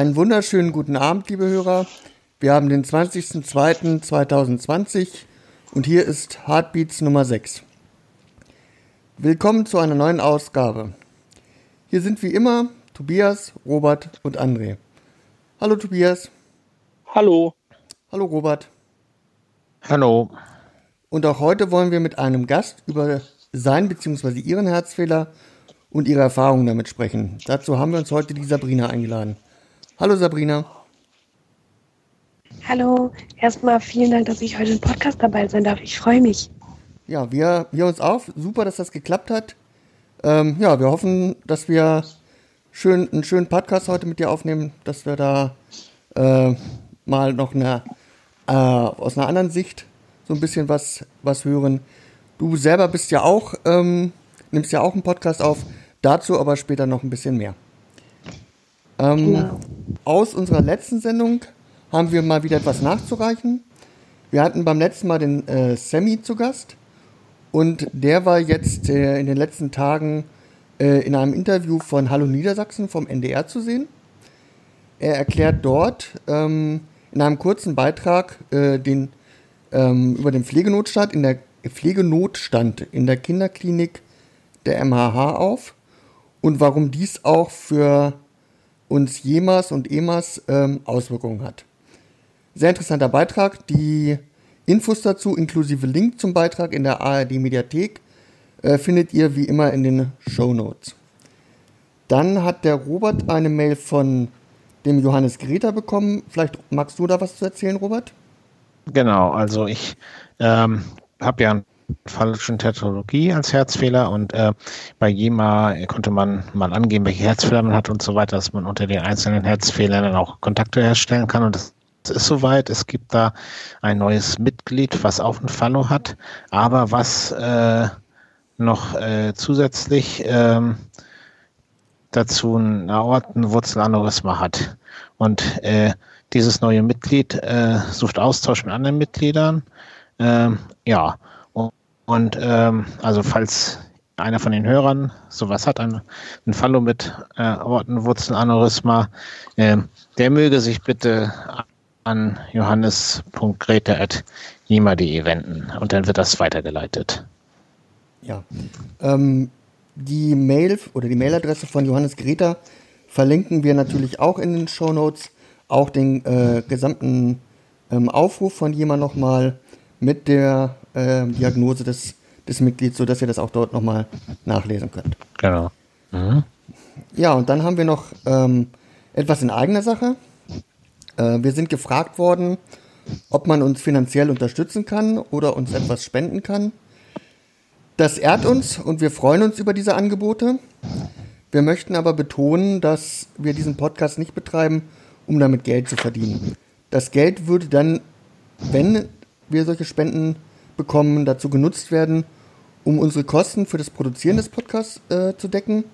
Einen wunderschönen guten Abend, liebe Hörer. Wir haben den 20.02.2020 und hier ist Heartbeats Nummer 6. Willkommen zu einer neuen Ausgabe. Hier sind wie immer Tobias, Robert und André. Hallo Tobias. Hallo. Hallo Robert. Hallo. Und auch heute wollen wir mit einem Gast über sein bzw. ihren Herzfehler und ihre Erfahrungen damit sprechen. Dazu haben wir uns heute die Sabrina eingeladen. Hallo Sabrina. Hallo, erstmal vielen Dank, dass ich heute im Podcast dabei sein darf. Ich freue mich. Ja, wir, wir uns auch. Super, dass das geklappt hat. Ähm, ja, wir hoffen, dass wir schön, einen schönen Podcast heute mit dir aufnehmen, dass wir da äh, mal noch eine, äh, aus einer anderen Sicht so ein bisschen was, was hören. Du selber bist ja auch, ähm, nimmst ja auch einen Podcast auf. Dazu aber später noch ein bisschen mehr. Ähm, genau. Aus unserer letzten Sendung haben wir mal wieder etwas nachzureichen. Wir hatten beim letzten Mal den äh, Sammy zu Gast und der war jetzt äh, in den letzten Tagen äh, in einem Interview von Hallo Niedersachsen vom NDR zu sehen. Er erklärt dort ähm, in einem kurzen Beitrag äh, den, ähm, über den Pflegenotstand in der Pflegenotstand in der Kinderklinik der MHH auf und warum dies auch für uns JEMAS und EMAS ähm, Auswirkungen hat. Sehr interessanter Beitrag. Die Infos dazu inklusive Link zum Beitrag in der ARD Mediathek äh, findet ihr wie immer in den Show Notes. Dann hat der Robert eine Mail von dem Johannes Greta bekommen. Vielleicht magst du da was zu erzählen, Robert? Genau, also ich ähm, habe ja ein falschen Tetralogie als Herzfehler und äh, bei JEMA konnte man mal angeben, welche Herzfehler man hat und so weiter, dass man unter den einzelnen Herzfehlern dann auch Kontakte herstellen kann und das ist soweit. Es gibt da ein neues Mitglied, was auch ein Fallo hat, aber was äh, noch äh, zusätzlich ähm, dazu ein Aortenwurzelaneurysma hat. Und äh, dieses neue Mitglied äh, sucht Austausch mit anderen Mitgliedern. Ähm, ja, und ähm, also falls einer von den Hörern sowas hat, ein, ein Fallo mit äh, Aortenwurzelaneurysma, äh, der möge sich bitte an johannes.grete.jima.de wenden und dann wird das weitergeleitet. Ja. Ähm, die Mail oder die Mailadresse von Johannes Greta verlinken wir natürlich auch in den Show Notes, auch den äh, gesamten ähm, Aufruf von Jima nochmal mit der äh, Diagnose des, des Mitglieds, sodass ihr das auch dort nochmal nachlesen könnt. Genau. Mhm. Ja, und dann haben wir noch ähm, etwas in eigener Sache. Äh, wir sind gefragt worden, ob man uns finanziell unterstützen kann oder uns etwas spenden kann. Das ehrt uns und wir freuen uns über diese Angebote. Wir möchten aber betonen, dass wir diesen Podcast nicht betreiben, um damit Geld zu verdienen. Das Geld würde dann, wenn wir solche Spenden bekommen, dazu genutzt werden, um unsere Kosten für das Produzieren des Podcasts äh, zu decken.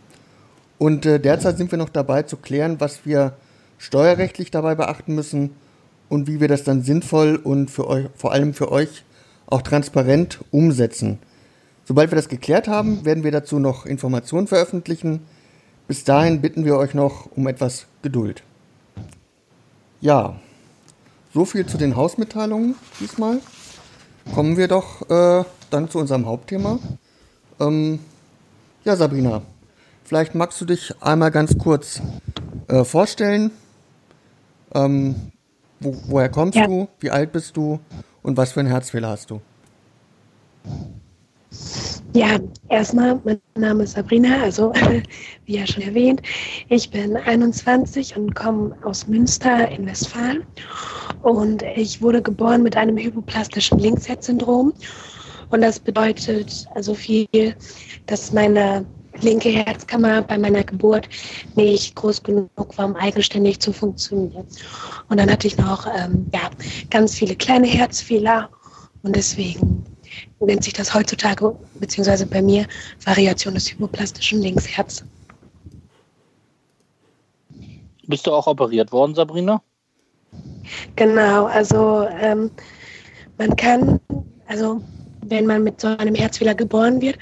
Und äh, derzeit sind wir noch dabei zu klären, was wir steuerrechtlich dabei beachten müssen und wie wir das dann sinnvoll und für euch, vor allem für euch auch transparent umsetzen. Sobald wir das geklärt haben, werden wir dazu noch Informationen veröffentlichen. Bis dahin bitten wir euch noch um etwas Geduld. Ja, so viel zu den Hausmitteilungen diesmal. Kommen wir doch äh, dann zu unserem Hauptthema. Ähm, ja, Sabrina, vielleicht magst du dich einmal ganz kurz äh, vorstellen. Ähm, wo, woher kommst ja. du? Wie alt bist du? Und was für einen Herzfehler hast du? Ja, erstmal, mein Name ist Sabrina, also wie ja schon erwähnt. Ich bin 21 und komme aus Münster in Westfalen. Und ich wurde geboren mit einem hypoplastischen Linksherzsyndrom. Und das bedeutet also viel, dass meine linke Herzkammer bei meiner Geburt nicht groß genug war, um eigenständig zu funktionieren. Und dann hatte ich noch ähm, ja, ganz viele kleine Herzfehler und deswegen nennt sich das heutzutage, beziehungsweise bei mir, Variation des hypoplastischen Linksherz. Bist du auch operiert worden, Sabrina? Genau, also ähm, man kann, also wenn man mit so einem Herzfehler geboren wird,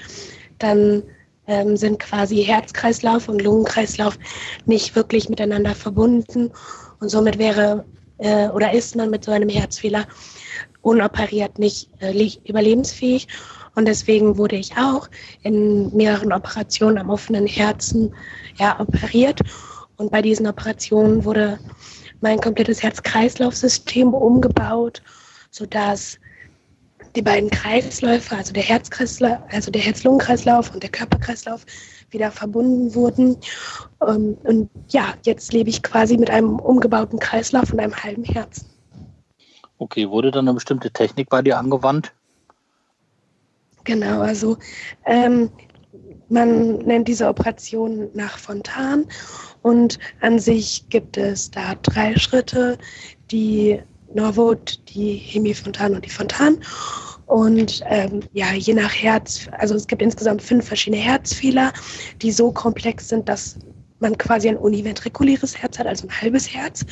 dann ähm, sind quasi Herzkreislauf und Lungenkreislauf nicht wirklich miteinander verbunden und somit wäre äh, oder ist man mit so einem Herzfehler unoperiert nicht äh, überlebensfähig. Und deswegen wurde ich auch in mehreren Operationen am offenen Herzen ja, operiert. Und bei diesen Operationen wurde mein komplettes Herz-Kreislauf-System umgebaut, sodass die beiden Kreisläufe, also der Herzkreislauf, also der Herz-Lungen-Kreislauf und der Körperkreislauf, wieder verbunden wurden. Ähm, und ja, jetzt lebe ich quasi mit einem umgebauten Kreislauf und einem halben Herzen. Okay, wurde dann eine bestimmte Technik bei dir angewandt? Genau, also ähm, man nennt diese Operation nach Fontan und an sich gibt es da drei Schritte, die Norwood, die Hemifontan und die Fontan. Und ähm, ja, je nach Herz, also es gibt insgesamt fünf verschiedene Herzfehler, die so komplex sind, dass man quasi ein univentrikuläres Herz hat, also ein halbes Herz.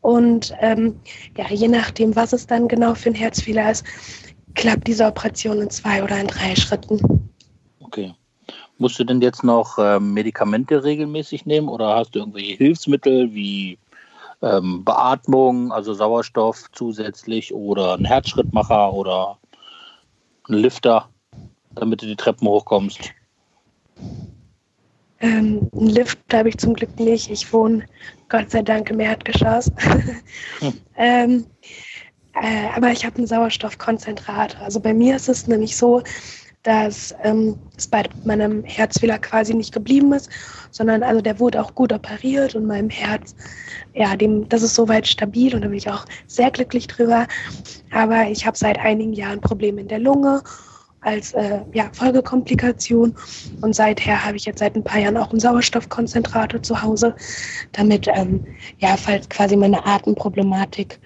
Und ähm, ja, je nachdem, was es dann genau für ein Herzfehler ist, klappt diese Operation in zwei oder in drei Schritten. Okay. Musst du denn jetzt noch ähm, Medikamente regelmäßig nehmen oder hast du irgendwelche Hilfsmittel wie ähm, Beatmung, also Sauerstoff zusätzlich oder einen Herzschrittmacher oder einen Lifter, damit du die Treppen hochkommst? Ähm, einen Lift habe ich zum Glück nicht. Ich wohne Gott sei Dank im Erdgeschoss. Hm. ähm, äh, aber ich habe einen Sauerstoffkonzentrator. Also bei mir ist es nämlich so, dass ähm, es bei meinem Herzfehler quasi nicht geblieben ist, sondern also der wurde auch gut operiert und meinem Herz, ja, dem, das ist soweit stabil und da bin ich auch sehr glücklich drüber. Aber ich habe seit einigen Jahren Probleme in der Lunge als äh, ja, Folgekomplikation. Und seither habe ich jetzt seit ein paar Jahren auch einen Sauerstoffkonzentrator zu Hause, damit, ähm, ja, falls quasi meine Atemproblematik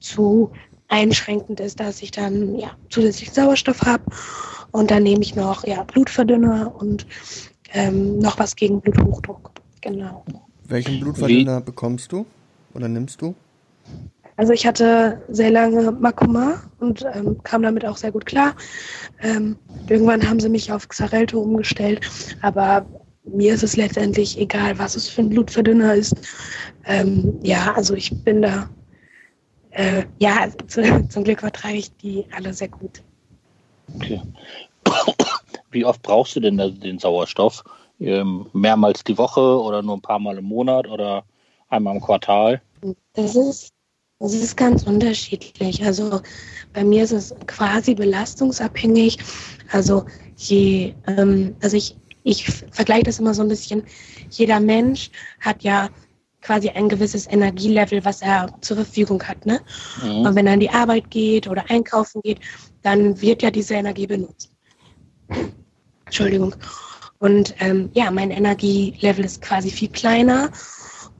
zu einschränkend ist, dass ich dann ja, zusätzlich Sauerstoff habe. Und dann nehme ich noch ja, Blutverdünner und ähm, noch was gegen Bluthochdruck. Genau. Welchen Blutverdünner Wie? bekommst du oder nimmst du? Also ich hatte sehr lange Makoma und ähm, kam damit auch sehr gut klar. Ähm, irgendwann haben sie mich auf Xarelto umgestellt, aber mir ist es letztendlich egal, was es für ein Blutverdünner ist. Ähm, ja, also ich bin da, äh, ja, zu, zum Glück vertrage ich die alle sehr gut. Okay. Wie oft brauchst du denn den Sauerstoff? Ähm, mehrmals die Woche oder nur ein paar Mal im Monat oder einmal im Quartal? Das ist es ist ganz unterschiedlich. Also bei mir ist es quasi belastungsabhängig. Also je, ähm, also ich, ich vergleiche das immer so ein bisschen. Jeder Mensch hat ja quasi ein gewisses Energielevel, was er zur Verfügung hat. Ne? Mhm. Und wenn er an die Arbeit geht oder einkaufen geht, dann wird ja diese Energie benutzt. Entschuldigung. Und ähm, ja, mein Energielevel ist quasi viel kleiner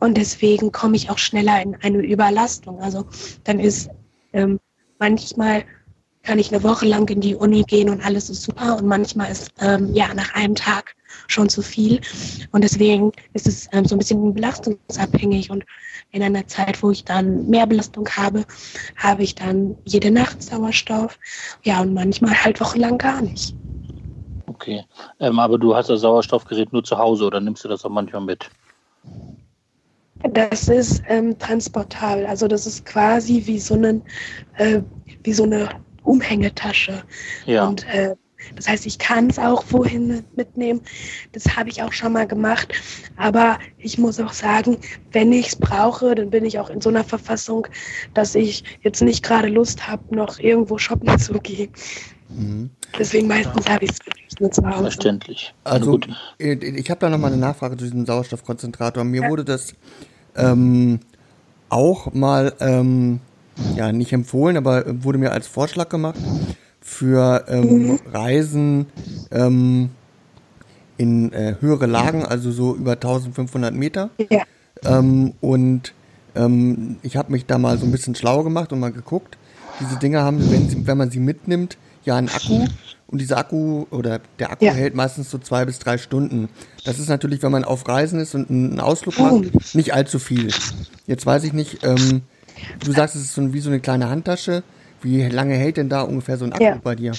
und deswegen komme ich auch schneller in eine Überlastung. Also dann ist ähm, manchmal kann ich eine Woche lang in die Uni gehen und alles ist super und manchmal ist ähm, ja nach einem Tag schon zu viel und deswegen ist es ähm, so ein bisschen belastungsabhängig und in einer Zeit, wo ich dann mehr Belastung habe, habe ich dann jede Nacht Sauerstoff, ja und manchmal halt wochenlang gar nicht. Okay, ähm, aber du hast das Sauerstoffgerät nur zu Hause oder nimmst du das auch manchmal mit? Das ist ähm, transportabel. Also das ist quasi wie so, einen, äh, wie so eine Umhängetasche. Ja. Und äh, das heißt, ich kann es auch wohin mitnehmen. Das habe ich auch schon mal gemacht. Aber ich muss auch sagen, wenn ich es brauche, dann bin ich auch in so einer Verfassung, dass ich jetzt nicht gerade Lust habe, noch irgendwo shoppen zu gehen. Mhm. Deswegen meistens habe ich es nur zu Hause. Verständlich. Also, ich habe da nochmal eine Nachfrage zu diesem Sauerstoffkonzentrator. Mir ja. wurde das ähm, auch mal ähm, ja nicht empfohlen, aber wurde mir als Vorschlag gemacht für ähm, mhm. Reisen ähm, in äh, höhere Lagen, also so über 1500 Meter. Ja. Ähm, und ähm, ich habe mich da mal so ein bisschen schlau gemacht und mal geguckt. Diese Dinger haben, wenn, sie, wenn man sie mitnimmt, ja einen Akku. Und dieser Akku oder der Akku ja. hält meistens so zwei bis drei Stunden. Das ist natürlich, wenn man auf Reisen ist und einen Ausflug macht, oh. nicht allzu viel. Jetzt weiß ich nicht, ähm, du sagst, es ist so wie so eine kleine Handtasche. Wie lange hält denn da ungefähr so ein Akku ja. bei dir?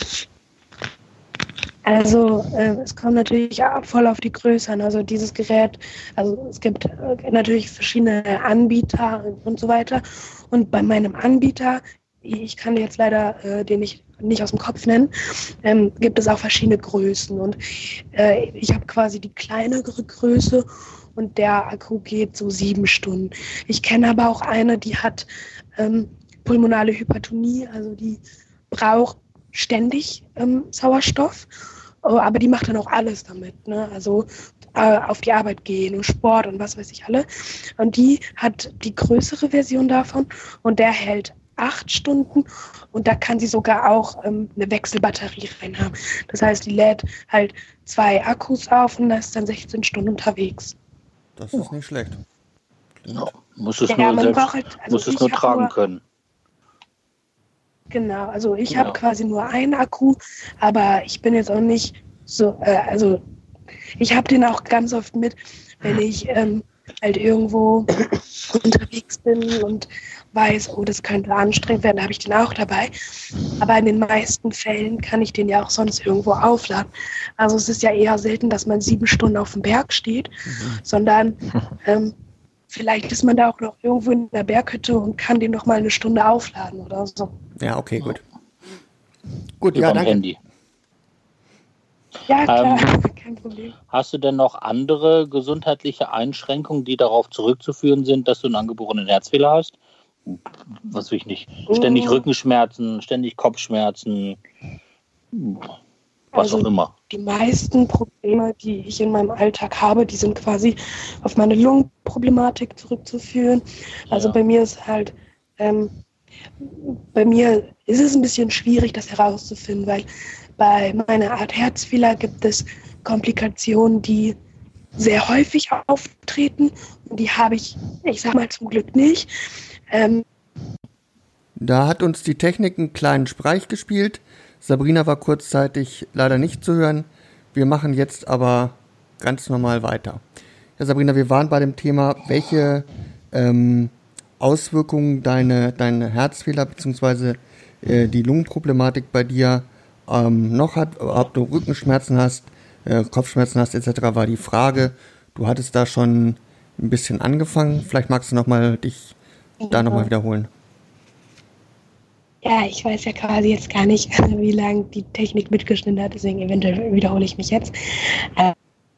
Also äh, es kommt natürlich voll auf die Größe an. Also dieses Gerät, also es gibt äh, natürlich verschiedene Anbieter und so weiter. Und bei meinem Anbieter, ich kann jetzt leider äh, den nicht, nicht aus dem Kopf nennen, ähm, gibt es auch verschiedene Größen. Und äh, ich habe quasi die kleinere Größe und der Akku geht so sieben Stunden. Ich kenne aber auch eine, die hat ähm, pulmonale Hypertonie, also die braucht ständig ähm, Sauerstoff, oh, aber die macht dann auch alles damit. Ne? Also äh, auf die Arbeit gehen und Sport und was weiß ich alle. Und die hat die größere Version davon und der hält acht Stunden und da kann sie sogar auch ähm, eine Wechselbatterie reinhaben. Das heißt, die lädt halt zwei Akkus auf und ist dann 16 Stunden unterwegs. Das ist nicht schlecht. Ja, muss es ja, nur, selbst, halt, also muss es nur tragen nur, können. Genau, also ich ja. habe quasi nur einen Akku, aber ich bin jetzt auch nicht so, äh, also ich habe den auch ganz oft mit, wenn ich ähm, halt irgendwo unterwegs bin und weiß, oh, das könnte anstrengend werden, habe ich den auch dabei. Aber in den meisten Fällen kann ich den ja auch sonst irgendwo aufladen. Also es ist ja eher selten, dass man sieben Stunden auf dem Berg steht, mhm. sondern ähm, vielleicht ist man da auch noch irgendwo in der Berghütte und kann den noch mal eine Stunde aufladen oder so. Ja, okay, gut. Gut, ja, danke. Handy. Ja, klar, ähm, kein Problem. Hast du denn noch andere gesundheitliche Einschränkungen, die darauf zurückzuführen sind, dass du einen angeborenen Herzfehler hast? Was will ich nicht? Ständig oh. Rückenschmerzen, ständig Kopfschmerzen, was also auch immer. Die meisten Probleme, die ich in meinem Alltag habe, die sind quasi auf meine Lungenproblematik zurückzuführen. Also ja. bei mir ist halt, ähm, bei mir ist es ein bisschen schwierig, das herauszufinden, weil bei meiner Art Herzfehler gibt es Komplikationen, die sehr häufig auftreten und die habe ich, ich sag mal zum Glück nicht. Ähm, da hat uns die Technik einen kleinen Streich gespielt. Sabrina war kurzzeitig leider nicht zu hören. Wir machen jetzt aber ganz normal weiter. Ja, Sabrina, wir waren bei dem Thema, welche ähm, Auswirkungen deine, deine Herzfehler bzw. Äh, die Lungenproblematik bei dir ähm, noch hat, ob du Rückenschmerzen hast, äh, Kopfschmerzen hast etc. war die Frage. Du hattest da schon ein bisschen angefangen. Vielleicht magst du noch mal dich. Da nochmal wiederholen. Ja, ich weiß ja quasi jetzt gar nicht, wie lange die Technik mitgeschnitten hat, deswegen eventuell wiederhole ich mich jetzt.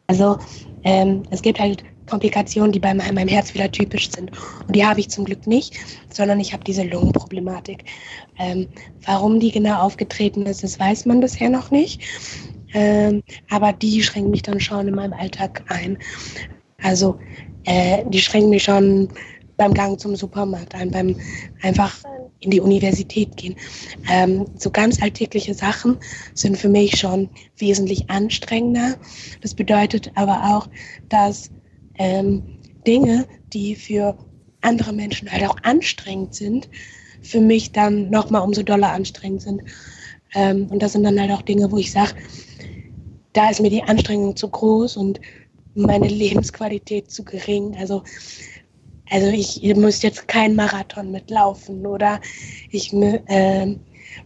Also, ähm, es gibt halt Komplikationen, die bei meinem Herz wieder typisch sind. Und die habe ich zum Glück nicht, sondern ich habe diese Lungenproblematik. Ähm, warum die genau aufgetreten ist, das weiß man bisher noch nicht. Ähm, aber die schränken mich dann schon in meinem Alltag ein. Also, äh, die schränken mich schon beim Gang zum Supermarkt ein, beim einfach in die Universität gehen. Ähm, so ganz alltägliche Sachen sind für mich schon wesentlich anstrengender. Das bedeutet aber auch, dass ähm, Dinge, die für andere Menschen halt auch anstrengend sind, für mich dann nochmal umso doller anstrengend sind. Ähm, und das sind dann halt auch Dinge, wo ich sage, da ist mir die Anstrengung zu groß und meine Lebensqualität zu gering. Also also ich muss jetzt keinen Marathon mitlaufen oder ich äh,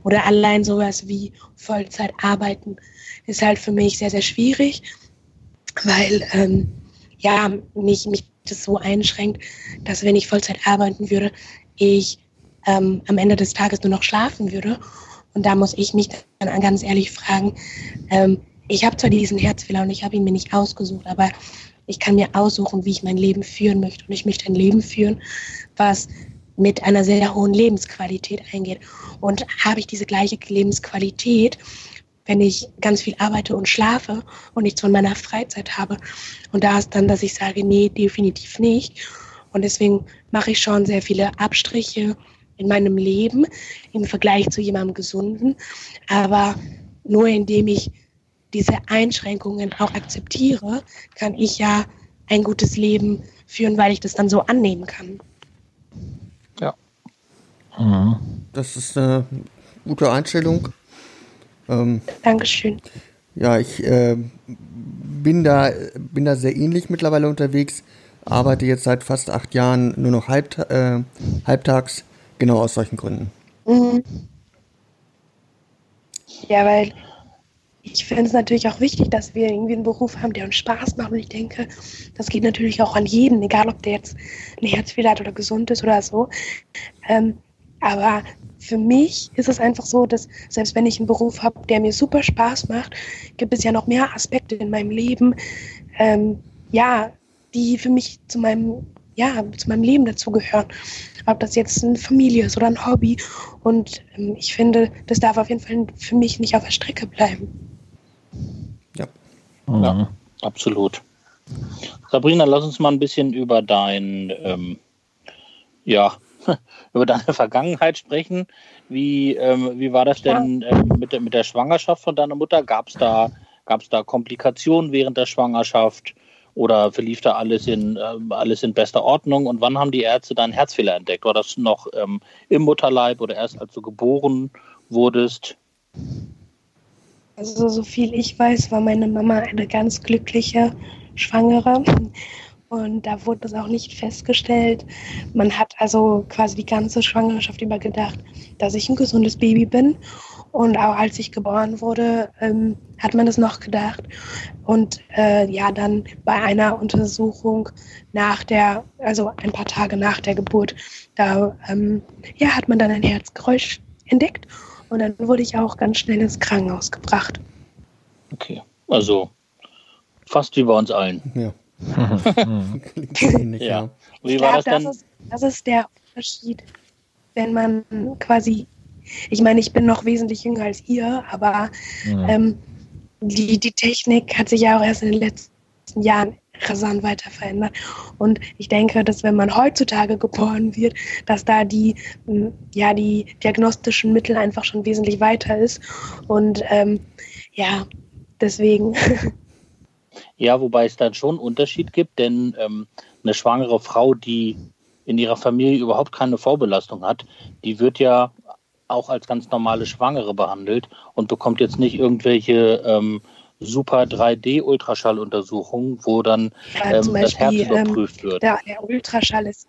oder allein sowas wie Vollzeit arbeiten ist halt für mich sehr, sehr schwierig, weil ähm, ja, mich, mich das so einschränkt, dass wenn ich Vollzeit arbeiten würde, ich ähm, am Ende des Tages nur noch schlafen würde. Und da muss ich mich dann ganz ehrlich fragen, ähm, ich habe zwar diesen Herzfehler und ich habe ihn mir nicht ausgesucht, aber ich kann mir aussuchen, wie ich mein Leben führen möchte. Und ich möchte ein Leben führen, was mit einer sehr hohen Lebensqualität eingeht. Und habe ich diese gleiche Lebensqualität, wenn ich ganz viel arbeite und schlafe und nichts von meiner Freizeit habe. Und da ist dann, dass ich sage, nee, definitiv nicht. Und deswegen mache ich schon sehr viele Abstriche in meinem Leben im Vergleich zu jemandem Gesunden. Aber nur indem ich diese Einschränkungen auch akzeptiere, kann ich ja ein gutes Leben führen, weil ich das dann so annehmen kann. Ja. Mhm. Das ist eine gute Einstellung. Ähm, Dankeschön. Ja, ich äh, bin, da, bin da sehr ähnlich mittlerweile unterwegs, arbeite jetzt seit fast acht Jahren nur noch halb, äh, halbtags, genau aus solchen Gründen. Mhm. Ja, weil ich finde es natürlich auch wichtig, dass wir irgendwie einen Beruf haben, der uns Spaß macht. Und ich denke, das geht natürlich auch an jeden, egal ob der jetzt ein Herzfehler hat oder gesund ist oder so. Ähm, aber für mich ist es einfach so, dass selbst wenn ich einen Beruf habe, der mir super Spaß macht, gibt es ja noch mehr Aspekte in meinem Leben, ähm, ja, die für mich zu meinem, ja, zu meinem Leben dazugehören. Ob das jetzt eine Familie ist oder ein Hobby. Und ähm, ich finde, das darf auf jeden Fall für mich nicht auf der Strecke bleiben. Ja. Mhm. Ja, absolut. Sabrina, lass uns mal ein bisschen über dein, ähm, ja, über deine Vergangenheit sprechen. Wie, ähm, wie war das denn ähm, mit, der, mit der Schwangerschaft von deiner Mutter? Gab es da, gab's da Komplikationen während der Schwangerschaft? Oder verlief da alles in, äh, alles in bester Ordnung? Und wann haben die Ärzte deinen Herzfehler entdeckt? War das noch ähm, im Mutterleib oder erst als du geboren wurdest? Also so viel ich weiß, war meine Mama eine ganz glückliche Schwangere. Und da wurde das auch nicht festgestellt. Man hat also quasi die ganze Schwangerschaft über gedacht, dass ich ein gesundes Baby bin. Und auch als ich geboren wurde, ähm, hat man das noch gedacht. Und äh, ja, dann bei einer Untersuchung nach der, also ein paar Tage nach der Geburt, da ähm, ja, hat man dann ein Herzgeräusch entdeckt. Und dann wurde ich auch ganz schnell ins Krankenhaus gebracht. Okay, also fast wie bei uns allen. Ja. Ähnlich, ja. Wie war das dann? Das ist, das ist der Unterschied, wenn man quasi, ich meine, ich bin noch wesentlich jünger als ihr, aber ja. ähm, die, die Technik hat sich ja auch erst in den letzten Jahren rasant weiter verändert. Und ich denke, dass wenn man heutzutage geboren wird, dass da die, ja, die diagnostischen Mittel einfach schon wesentlich weiter ist. Und ähm, ja, deswegen. Ja, wobei es dann schon einen Unterschied gibt, denn ähm, eine schwangere Frau, die in ihrer Familie überhaupt keine Vorbelastung hat, die wird ja auch als ganz normale Schwangere behandelt und bekommt jetzt nicht irgendwelche ähm, super 3D-Ultraschalluntersuchungen, wo dann ähm, Beispiel, das Herz ähm, überprüft wird. Der, der Ultraschall ist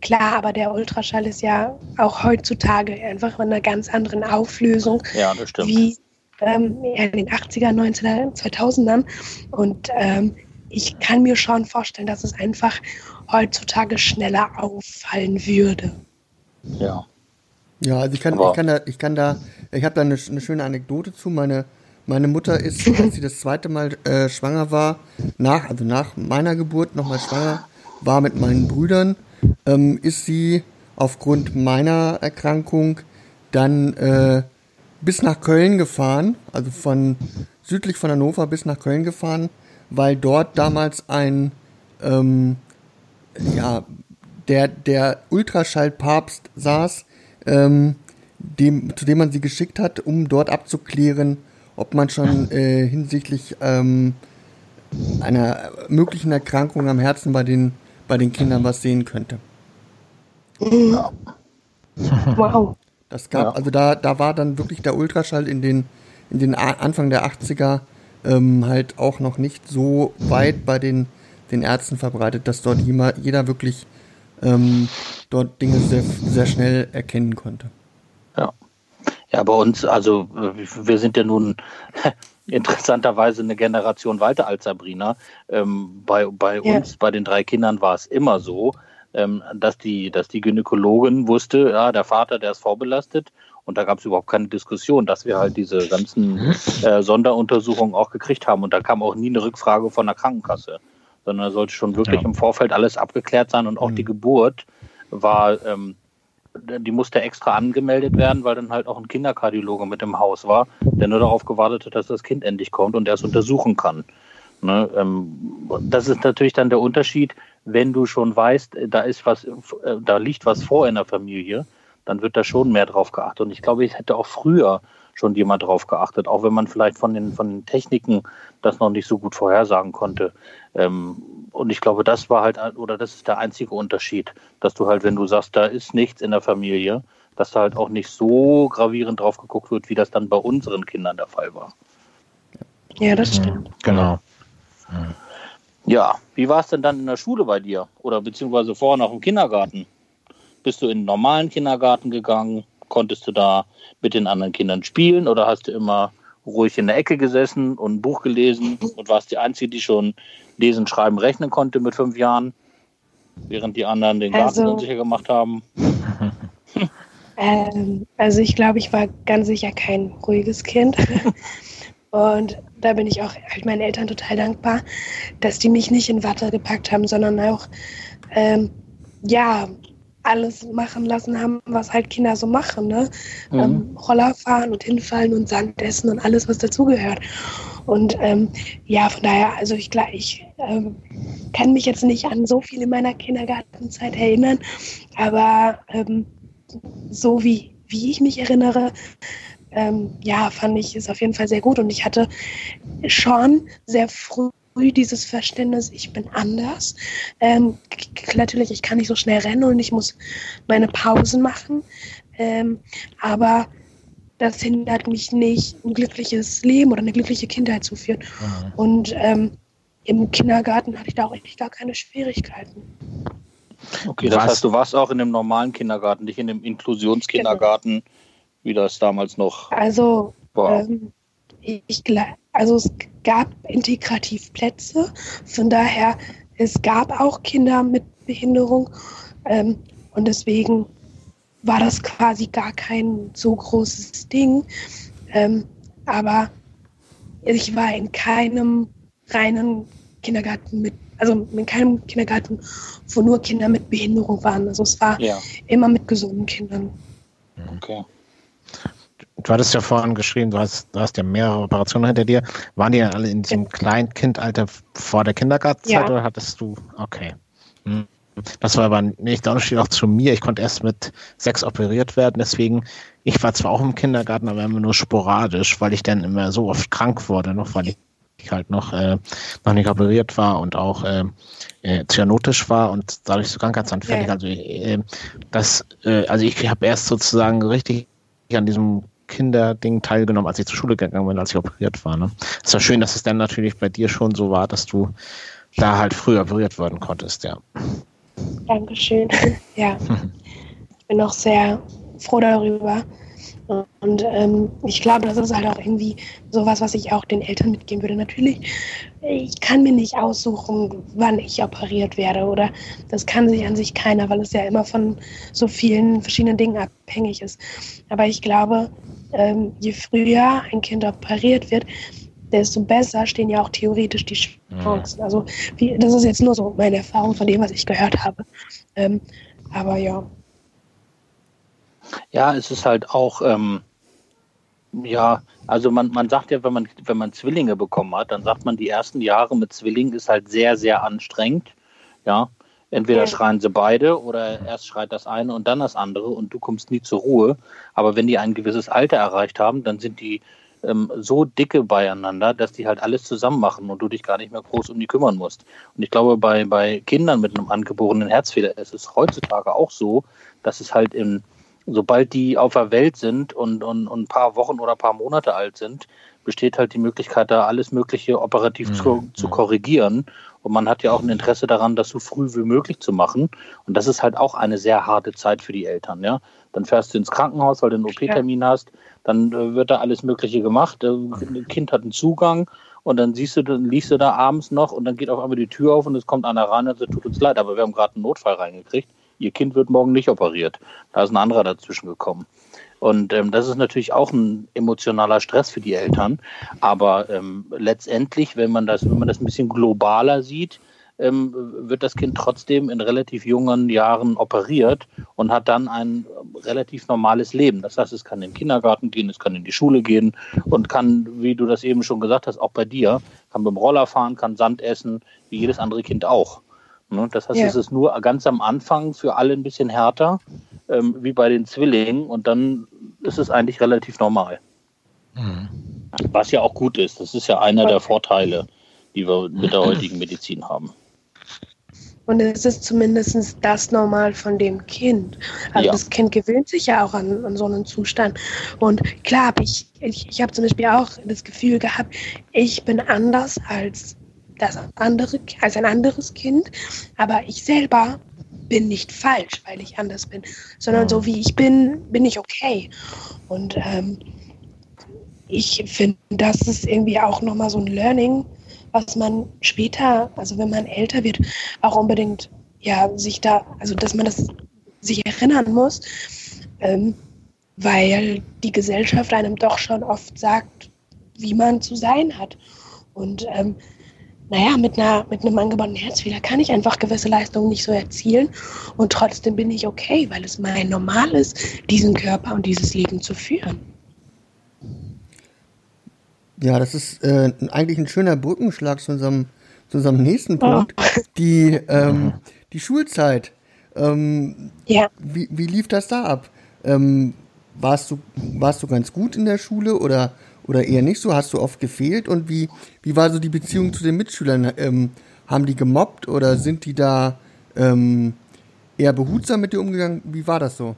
Klar, aber der Ultraschall ist ja auch heutzutage einfach in einer ganz anderen Auflösung. Ja, das stimmt. Wie ähm, in den 80er, 90er, 2000ern. Und ähm, ich kann mir schon vorstellen, dass es einfach heutzutage schneller auffallen würde. Ja. Ja, also ich kann, ich kann da, ich kann da, ich habe da eine, eine, schöne Anekdote zu. Meine, meine Mutter ist, als sie das zweite Mal äh, schwanger war, nach, also nach meiner Geburt nochmal schwanger war mit meinen Brüdern, ähm, ist sie aufgrund meiner Erkrankung dann äh, bis nach Köln gefahren, also von südlich von Hannover bis nach Köln gefahren, weil dort damals ein, ähm, ja, der, der Ultraschallpapst saß, ähm, dem, zu dem man sie geschickt hat, um dort abzuklären, ob man schon äh, hinsichtlich ähm, einer möglichen Erkrankung am Herzen bei den, bei den Kindern was sehen könnte. Wow. Das gab, ja. also da, da war dann wirklich der Ultraschall in den, in den Anfang der 80er ähm, halt auch noch nicht so weit bei den, den Ärzten verbreitet, dass dort jeder, jeder wirklich ähm, dort Dinge sehr, sehr schnell erkennen konnte. Ja. Bei uns, also wir sind ja nun interessanterweise eine Generation weiter als Sabrina. Ähm, bei bei ja. uns, bei den drei Kindern war es immer so, ähm, dass, die, dass die Gynäkologin wusste, ja, der Vater, der ist vorbelastet. Und da gab es überhaupt keine Diskussion, dass wir halt diese ganzen äh, Sonderuntersuchungen auch gekriegt haben. Und da kam auch nie eine Rückfrage von der Krankenkasse, sondern da sollte schon wirklich ja. im Vorfeld alles abgeklärt sein. Und auch mhm. die Geburt war, ähm, die musste extra angemeldet werden, weil dann halt auch ein Kinderkardiologe mit im Haus war, der nur darauf gewartet hat, dass das Kind endlich kommt und er es untersuchen kann. Ne, ähm, das ist natürlich dann der Unterschied, wenn du schon weißt, da ist was, äh, da liegt was vor in der Familie, dann wird da schon mehr drauf geachtet. Und ich glaube, ich hätte auch früher schon jemand drauf geachtet, auch wenn man vielleicht von den, von den Techniken das noch nicht so gut vorhersagen konnte. Ähm, und ich glaube, das war halt, oder das ist der einzige Unterschied, dass du halt, wenn du sagst, da ist nichts in der Familie, dass da halt auch nicht so gravierend drauf geguckt wird, wie das dann bei unseren Kindern der Fall war. Ja, das stimmt. Genau. Ja, wie war es denn dann in der Schule bei dir? Oder beziehungsweise vorher noch im Kindergarten? Bist du in den normalen Kindergarten gegangen? Konntest du da mit den anderen Kindern spielen oder hast du immer ruhig in der Ecke gesessen und ein Buch gelesen und warst die Einzige, die schon lesen, schreiben, rechnen konnte mit fünf Jahren, während die anderen den Garten also, unsicher gemacht haben? Ähm, also ich glaube, ich war ganz sicher kein ruhiges Kind. Und da bin ich auch halt meinen Eltern total dankbar, dass die mich nicht in Watte gepackt haben, sondern auch ähm, ja alles machen lassen haben, was halt Kinder so machen, ne? Mhm. Ähm, Roller fahren und hinfallen und Sand essen und alles, was dazugehört. Und ähm, ja, von daher, also ich, ich ähm, kann mich jetzt nicht an so viel in meiner Kindergartenzeit erinnern, aber ähm, so wie, wie ich mich erinnere, ähm, ja, fand ich es auf jeden Fall sehr gut. Und ich hatte schon sehr früh dieses Verständnis, ich bin anders. Ähm, natürlich, ich kann nicht so schnell rennen und ich muss meine Pausen machen. Ähm, aber das hindert mich nicht, ein glückliches Leben oder eine glückliche Kindheit zu führen. Mhm. Und ähm, im Kindergarten hatte ich da auch eigentlich gar keine Schwierigkeiten. Okay, das Was? heißt, du warst auch in einem normalen Kindergarten, nicht in einem Inklusionskindergarten, genau. wie das damals noch also, war. Ähm, ich, also es gab integrativ Plätze, von daher es gab auch Kinder mit Behinderung ähm, und deswegen war das quasi gar kein so großes Ding. Ähm, aber ich war in keinem reinen Kindergarten mit, also in keinem Kindergarten, wo nur Kinder mit Behinderung waren. Also es war ja. immer mit gesunden Kindern. Okay. Du hattest ja vorhin geschrieben, du hast, du hast ja mehrere Operationen hinter dir. Waren die ja alle in diesem ja. Kleinkindalter vor der Kindergartenzeit ja. oder hattest du, okay. Hm. Das war aber nicht der Unterschied auch zu mir. Ich konnte erst mit sechs operiert werden. Deswegen, ich war zwar auch im Kindergarten, aber immer nur sporadisch, weil ich dann immer so oft krank wurde, noch weil ich halt noch, äh, noch nicht operiert war und auch äh, äh, cyanotisch war und dadurch so krankheitsanfällig. Ja. Also äh, das, äh, also ich habe erst sozusagen richtig an diesem Kinderding teilgenommen, als ich zur Schule gegangen bin, als ich operiert war. Ne? Es war schön, dass es dann natürlich bei dir schon so war, dass du da halt früher operiert werden konntest, ja. Dankeschön. Ja, ich bin auch sehr froh darüber. Und ähm, ich glaube, das ist halt auch irgendwie sowas, was ich auch den Eltern mitgeben würde. Natürlich, ich kann mir nicht aussuchen, wann ich operiert werde. Oder das kann sich an sich keiner, weil es ja immer von so vielen verschiedenen Dingen abhängig ist. Aber ich glaube, ähm, je früher ein Kind operiert wird, desto besser stehen ja auch theoretisch die Chancen. Also wie, das ist jetzt nur so meine Erfahrung von dem, was ich gehört habe. Ähm, aber ja. Ja, es ist halt auch, ähm, ja, also man, man sagt ja, wenn man, wenn man Zwillinge bekommen hat, dann sagt man, die ersten Jahre mit Zwillingen ist halt sehr, sehr anstrengend. Ja, entweder ja. schreien sie beide oder erst schreit das eine und dann das andere und du kommst nie zur Ruhe. Aber wenn die ein gewisses Alter erreicht haben, dann sind die ähm, so dicke beieinander, dass die halt alles zusammen machen und du dich gar nicht mehr groß um die kümmern musst. Und ich glaube, bei, bei Kindern mit einem angeborenen Herzfehler ist es heutzutage auch so, dass es halt im, sobald die auf der Welt sind und, und, und ein paar Wochen oder ein paar Monate alt sind, besteht halt die Möglichkeit, da alles Mögliche operativ mhm. zu, zu korrigieren. Und man hat ja auch ein Interesse daran, das so früh wie möglich zu machen. Und das ist halt auch eine sehr harte Zeit für die Eltern. Ja? Dann fährst du ins Krankenhaus, weil du einen OP-Termin hast. Dann äh, wird da alles Mögliche gemacht. Äh, ein Kind hat einen Zugang und dann siehst du, dann liegst du da abends noch und dann geht auf einmal die Tür auf und es kommt einer rein und sagt, tut uns leid, aber wir haben gerade einen Notfall reingekriegt. Ihr Kind wird morgen nicht operiert. Da ist ein anderer dazwischen gekommen. Und ähm, das ist natürlich auch ein emotionaler Stress für die Eltern. Aber ähm, letztendlich, wenn man das, wenn man das ein bisschen globaler sieht, ähm, wird das Kind trotzdem in relativ jungen Jahren operiert und hat dann ein relativ normales Leben. Das heißt, es kann in den Kindergarten gehen, es kann in die Schule gehen und kann, wie du das eben schon gesagt hast, auch bei dir, kann beim Roller fahren, kann Sand essen, wie jedes andere Kind auch. Ne? Das heißt, Ja. es ist nur ganz am Anfang für alle ein bisschen härter, ähm, wie bei den Zwillingen, und dann ist es eigentlich relativ normal. Mhm. Was ja auch gut ist. Das ist ja einer der Vorteile, die wir mit der heutigen Medizin haben. Und es ist zumindest das Normal von dem Kind. Also Ja. das Kind gewöhnt sich ja auch an, an so einen Zustand. Und klar, ich, ich, ich habe zum Beispiel auch das Gefühl gehabt, ich bin anders als, das andere, als ein anderes Kind. Aber ich selber bin nicht falsch, weil ich anders bin, sondern so wie ich bin, bin ich okay. Und ähm, ich finde, das ist irgendwie auch nochmal so ein Learning, was man später, also wenn man älter wird, auch unbedingt ja sich da, also dass man das sich erinnern muss, ähm, weil die Gesellschaft einem doch schon oft sagt, wie man zu sein hat. Und ähm, naja, mit, einer, mit einem angebauten Herzfehler kann ich einfach gewisse Leistungen nicht so erzielen und trotzdem bin ich okay, weil es mein Normal ist, diesen Körper und dieses Leben zu führen. Ja, das ist äh, eigentlich ein schöner Brückenschlag zu unserem, zu unserem nächsten Punkt. Die, ähm, die Schulzeit. Ähm, Ja. wie, wie lief das da ab? Ähm, warst, du, warst du ganz gut in der Schule oder, oder eher nicht so? Hast du oft gefehlt? Und wie, wie war so die Beziehung zu den Mitschülern? Ähm, haben die gemobbt oder sind die da ähm, eher behutsam mit dir umgegangen? Wie war das so?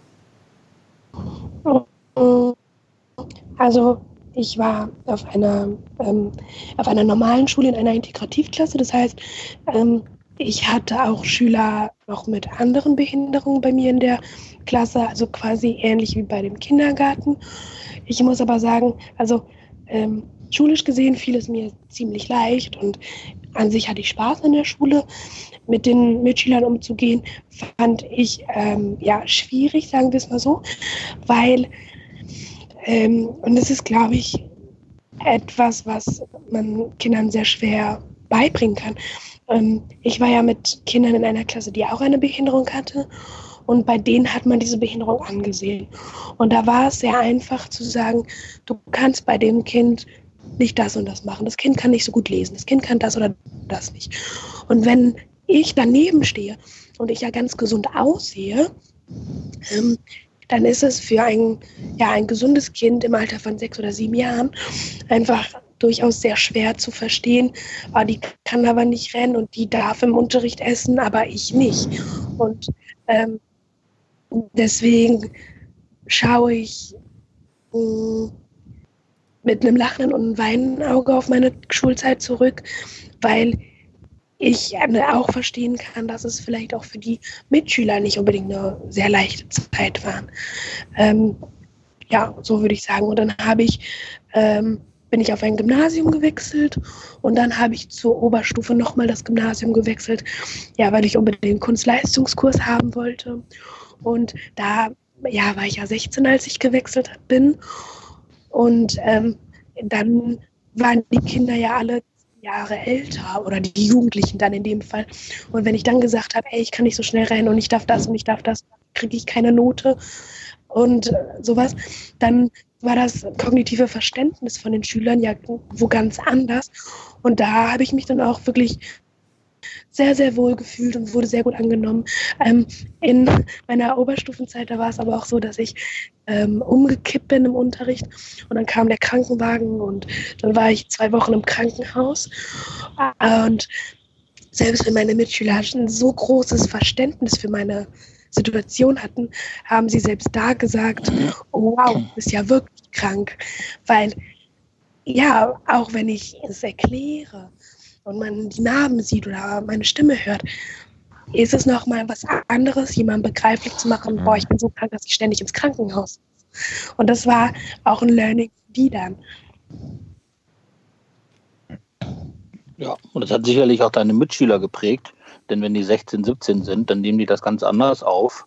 Also ich war auf einer, ähm, auf einer normalen Schule in einer Integrativklasse. Das heißt, ähm, ich hatte auch Schüler noch mit anderen Behinderungen bei mir in der Klasse, also quasi ähnlich wie bei dem Kindergarten. Ich muss aber sagen, also ähm, schulisch gesehen fiel es mir ziemlich leicht und an sich hatte ich Spaß in der Schule. Mit den Mitschülern umzugehen, fand ich ähm, ja schwierig, sagen wir es mal so, weil ähm, und das ist, glaube ich, etwas, was man Kindern sehr schwer beibringen kann. Ähm, ich war ja mit Kindern in einer Klasse, die auch eine Behinderung hatte. Und bei denen hat man diese Behinderung angesehen. Und da war es sehr einfach zu sagen, du kannst bei dem Kind nicht das und das machen. Das Kind kann nicht so gut lesen. Das Kind kann das oder das nicht. Und wenn ich daneben stehe und ich ja ganz gesund aussehe, ähm, dann ist es für ein, ja, ein gesundes Kind im Alter von sechs oder sieben Jahren einfach durchaus sehr schwer zu verstehen. Ah, die kann aber nicht rennen und die darf im Unterricht essen, aber ich nicht. Und ähm, deswegen schaue ich mh, mit einem lachenden und einem weinenden Auge auf meine Schulzeit zurück, weil ich äh, auch verstehen kann, dass es vielleicht auch für die Mitschüler nicht unbedingt eine sehr leichte Zeit war. Ähm, ja, so würde ich sagen. Und dann habe ich, ähm, bin ich auf ein Gymnasium gewechselt und dann habe ich zur Oberstufe nochmal das Gymnasium gewechselt, ja, weil ich unbedingt den Kunstleistungskurs haben wollte. Und da ja, war ich ja 16, als ich gewechselt bin. Und ähm, dann waren die Kinder ja alle Jahre älter oder die Jugendlichen dann in dem Fall. Und wenn ich dann gesagt habe, ey, ich kann nicht so schnell rennen und ich darf das und ich darf das, kriege ich keine Note und äh, sowas, dann war das kognitive Verständnis von den Schülern ja wo ganz anders. Und da habe ich mich dann auch wirklich sehr, sehr wohl gefühlt und wurde sehr gut angenommen. Ähm, in meiner Oberstufenzeit, da war es aber auch so, dass ich ähm, umgekippt bin im Unterricht und dann kam der Krankenwagen und dann war ich zwei Wochen im Krankenhaus und selbst wenn meine Mitschüler ein so großes Verständnis für meine Situation hatten, haben sie selbst da gesagt, oh wow, du bist ja wirklich krank, weil ja, auch wenn ich es erkläre, und man die Narben sieht oder meine Stimme hört, ist es nochmal was anderes, jemandem begreiflich zu machen, boah, ich bin so krank, dass ich ständig ins Krankenhaus muss. Und das war auch ein Learning für die dann. Ja, und das hat sicherlich auch deine Mitschüler geprägt, denn wenn die 16, 17 sind, dann nehmen die das ganz anders auf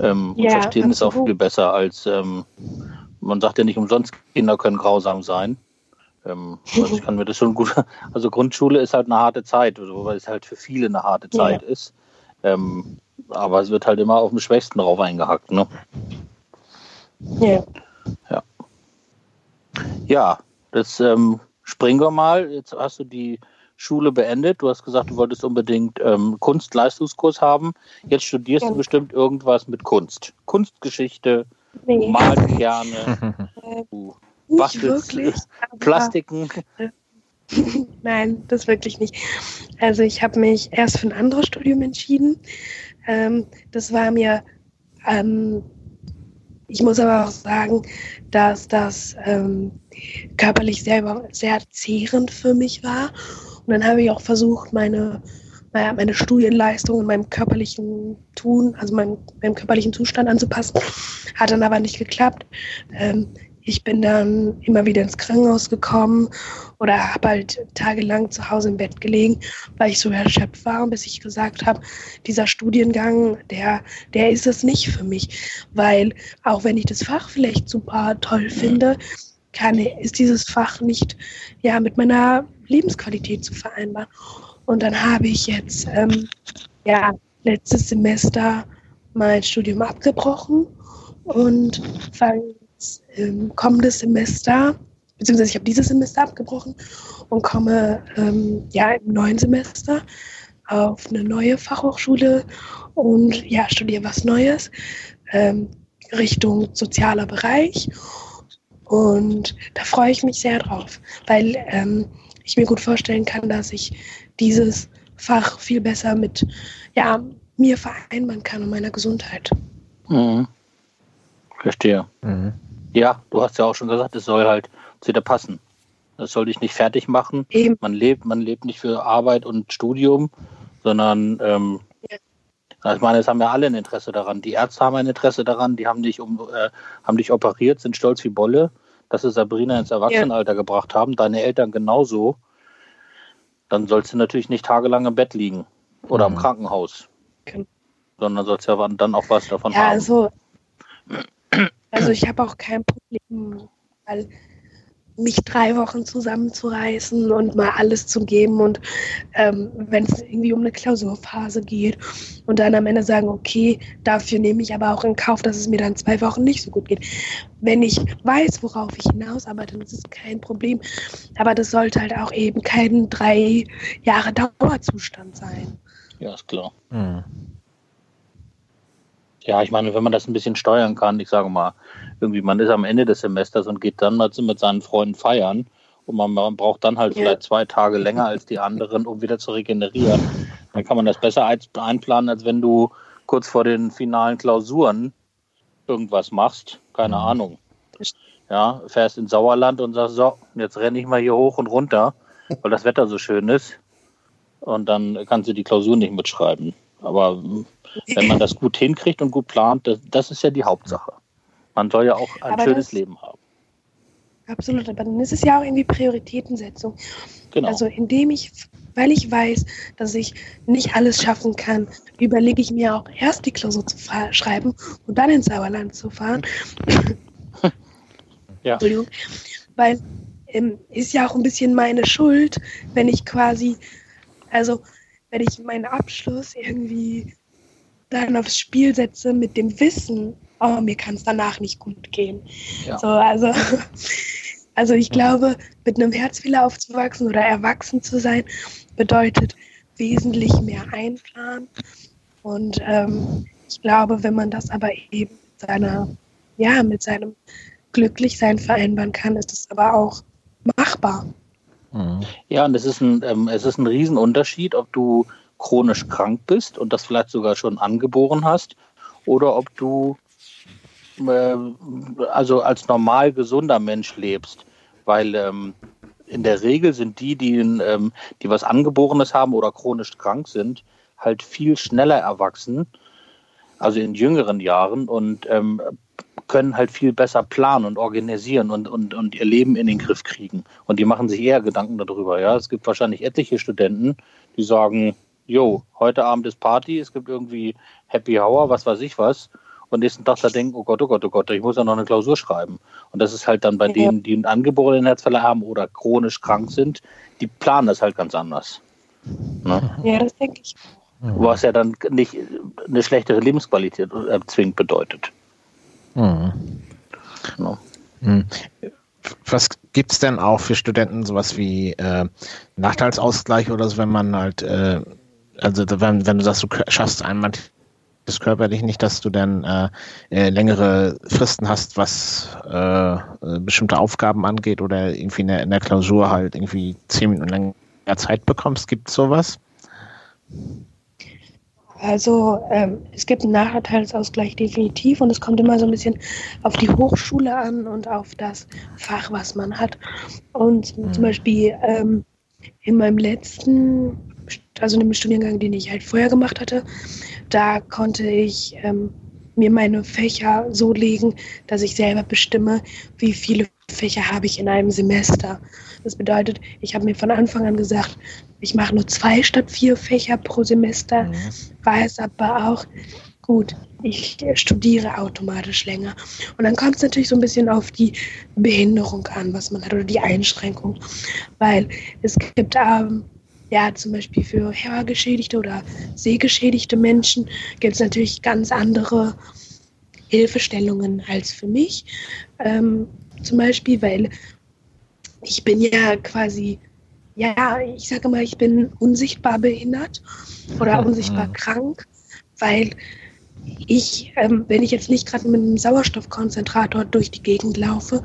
ähm, und Ja, verstehen es auch viel besser als, ähm, man sagt ja nicht umsonst, Kinder können grausam sein. Ähm, also ich kann mir das schon gut, also Grundschule ist halt eine harte Zeit, also weil es halt für viele eine harte Ja. Zeit ist. Ähm, aber es wird halt immer auf dem Schwächsten drauf eingehackt, ne? Ja. Ja, das ähm, springen wir mal. Jetzt hast du die Schule beendet. Du hast gesagt, du wolltest unbedingt ähm, Kunstleistungskurs haben. Jetzt studierst ja. du bestimmt irgendwas mit Kunst. Kunstgeschichte, nee. malst gerne, du bastelst Plastiken. Nein, das wirklich nicht. Also ich habe mich erst für ein anderes Studium entschieden. Ähm, das war mir, ähm, ich muss aber auch sagen, dass das ähm, körperlich selber sehr zehrend für mich war. Und dann habe ich auch versucht, meine, meine Studienleistung und meinem körperlichen Tun, also meinem, meinem körperlichen Zustand anzupassen. Hat dann aber nicht geklappt. Ähm, ich bin dann immer wieder ins Krankenhaus gekommen oder habe halt tagelang zu Hause im Bett gelegen, weil ich so erschöpft war, bis ich gesagt habe, dieser Studiengang, der, der ist es nicht für mich. Weil auch wenn ich das Fach vielleicht super toll finde, kann, ist dieses Fach nicht ja, mit meiner Lebensqualität zu vereinbaren. Und dann habe ich jetzt ähm, ja, letztes Semester mein Studium abgebrochen und fange ähm, kommendes Semester, beziehungsweise ich habe dieses Semester abgebrochen und komme ähm, ja im neuen Semester auf eine neue Fachhochschule und ja, studiere was Neues ähm, Richtung sozialer Bereich. Und da freue ich mich sehr drauf, weil ähm, ich mir gut vorstellen kann, dass ich dieses Fach viel besser mit ja, mir vereinbaren kann und meiner Gesundheit. Mhm. Verstehe. Mhm. Ja, du hast ja auch schon gesagt, es soll halt zu dir passen. Das soll dich nicht fertig machen. Eben. Man lebt, man lebt nicht für Arbeit und Studium, sondern ähm. Ich meine, es haben ja alle ein Interesse daran. Die Ärzte haben ein Interesse daran, die haben dich um, äh, haben dich operiert, sind stolz wie Bolle, dass sie Sabrina ins Erwachsenenalter ja. gebracht haben, deine Eltern genauso. Dann sollst du natürlich nicht tagelang im Bett liegen oder mhm. im Krankenhaus. Okay. Sondern sollst ja dann auch was davon ja, haben. Also also ich habe auch kein Problem, weil mich drei Wochen zusammenzureißen und mal alles zu geben und ähm, wenn es irgendwie um eine Klausurphase geht und dann am Ende sagen, okay, dafür nehme ich aber auch in Kauf, dass es mir dann zwei Wochen nicht so gut geht. Wenn ich weiß, worauf ich hinaus arbeite, dann ist es kein Problem. Aber das sollte halt auch eben kein drei Jahre Dauerzustand sein. Ja, ist klar. Mhm. Ja, ich meine, wenn man das ein bisschen steuern kann, ich sage mal, irgendwie, man ist am Ende des Semesters und geht dann mal mit seinen Freunden feiern und man, man braucht dann halt ja. vielleicht zwei Tage länger als die anderen, um wieder zu regenerieren. Dann kann man das besser einplanen, als wenn du kurz vor den finalen Klausuren irgendwas machst. Keine mhm. Ahnung. Ja, fährst ins Sauerland und sagst, so, jetzt renne ich mal hier hoch und runter, weil das Wetter so schön ist. Und dann kannst du die Klausur nicht mitschreiben. Aber wenn man das gut hinkriegt und gut plant, das, das ist ja die Hauptsache. Man soll ja auch ein aber schönes das, Leben haben. Absolut, aber dann ist es ja auch irgendwie Prioritätensetzung. Genau. Also indem ich, weil ich weiß, dass ich nicht alles schaffen kann, überlege ich mir auch erst die Klausur zu schreiben und dann ins Sauerland zu fahren. ja. Entschuldigung. Weil ähm, ist ja auch ein bisschen meine Schuld, wenn ich quasi, also wenn ich meinen Abschluss irgendwie dann aufs Spiel setze mit dem Wissen, oh, mir kann es danach nicht gut gehen. Ja. So, also, also ich glaube, mit einem Herzfehler aufzuwachsen oder erwachsen zu sein, bedeutet wesentlich mehr einplanen. Und ähm, ich glaube, wenn man das aber eben mit seiner, ja, mit seinem Glücklichsein vereinbaren kann, ist es aber auch machbar. Mhm. Ja, und es ist ein, ähm, es ist ein Riesenunterschied, ob du chronisch krank bist und das vielleicht sogar schon angeboren hast oder ob du äh, also als normal gesunder Mensch lebst. Weil ähm, in der Regel sind die, die, ähm, die was Angeborenes haben oder chronisch krank sind, halt viel schneller erwachsen, also in jüngeren Jahren und ähm, können halt viel besser planen und organisieren und, und, und ihr Leben in den Griff kriegen. Und die machen sich eher Gedanken darüber. Ja, es gibt wahrscheinlich etliche Studenten, die sagen, jo, heute Abend ist Party, es gibt irgendwie Happy Hour, was weiß ich was. Und nächsten Tag da denken, oh Gott, oh Gott, oh Gott, ich muss ja noch eine Klausur schreiben. Und das ist halt dann bei ja. denen, die einen angeborenen Herzfehler haben oder chronisch krank sind, die planen das halt ganz anders. Ne? Ja, das denke ich. Was ja dann nicht eine schlechtere Lebensqualität äh, bedeutet. Mhm. Ja. Mhm. Was Gibt es denn auch für Studenten sowas wie äh, Nachteilsausgleich oder so, wenn man halt, äh, also wenn, wenn du das, du schaffst einmal das körperlich nicht, dass du dann äh, äh, längere Fristen hast, was äh, äh, bestimmte Aufgaben angeht oder irgendwie in der, in der Klausur halt irgendwie zehn Minuten länger Zeit bekommst? Gibt es sowas? Also ähm, es gibt einen Nachteilsausgleich definitiv und es kommt immer so ein bisschen auf die Hochschule an und auf das Fach, was man hat. Und mhm. zum Beispiel ähm, in meinem letzten, also in dem Studiengang, den ich halt vorher gemacht hatte, da konnte ich ähm, mir meine Fächer so legen, dass ich selber bestimme, wie viele Fächer habe ich in einem Semester. Das bedeutet, ich habe mir von Anfang an gesagt, ich mache nur zwei statt vier Fächer pro Semester, mhm. weiß aber auch, gut, ich studiere automatisch länger. Und dann kommt es natürlich so ein bisschen auf die Behinderung an, was man hat, oder die Einschränkung. Weil es gibt ähm, ja zum Beispiel für hörgeschädigte oder sehgeschädigte Menschen gibt es natürlich ganz andere Hilfestellungen als für mich. Ähm, zum Beispiel, weil ich bin ja quasi ja, ich sage mal, ich bin unsichtbar behindert oder mhm. unsichtbar krank, weil ich, ähm, wenn ich jetzt nicht gerade mit einem Sauerstoffkonzentrator durch die Gegend laufe,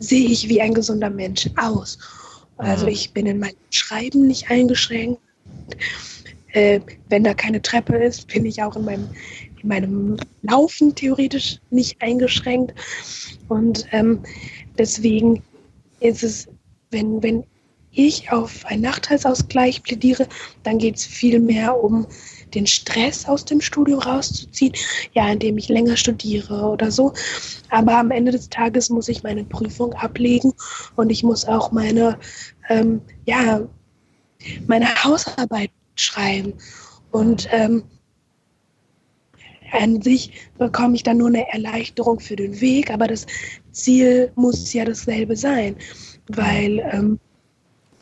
sehe ich wie ein gesunder Mensch aus. Also mhm. ich bin in meinem Schreiben nicht eingeschränkt. Äh, wenn da keine Treppe ist, bin ich auch in meinem, in meinem Laufen theoretisch nicht eingeschränkt. Und ähm, deswegen ist es, wenn, wenn ich auf einen Nachteilsausgleich plädiere, dann geht es viel mehr um den Stress aus dem Studium rauszuziehen, ja, indem ich länger studiere oder so. Aber am Ende des Tages muss ich meine Prüfung ablegen und ich muss auch meine, ähm, ja, meine Hausarbeit schreiben. Und ähm, an sich bekomme ich dann nur eine Erleichterung für den Weg, aber das Ziel muss ja dasselbe sein, weil ähm,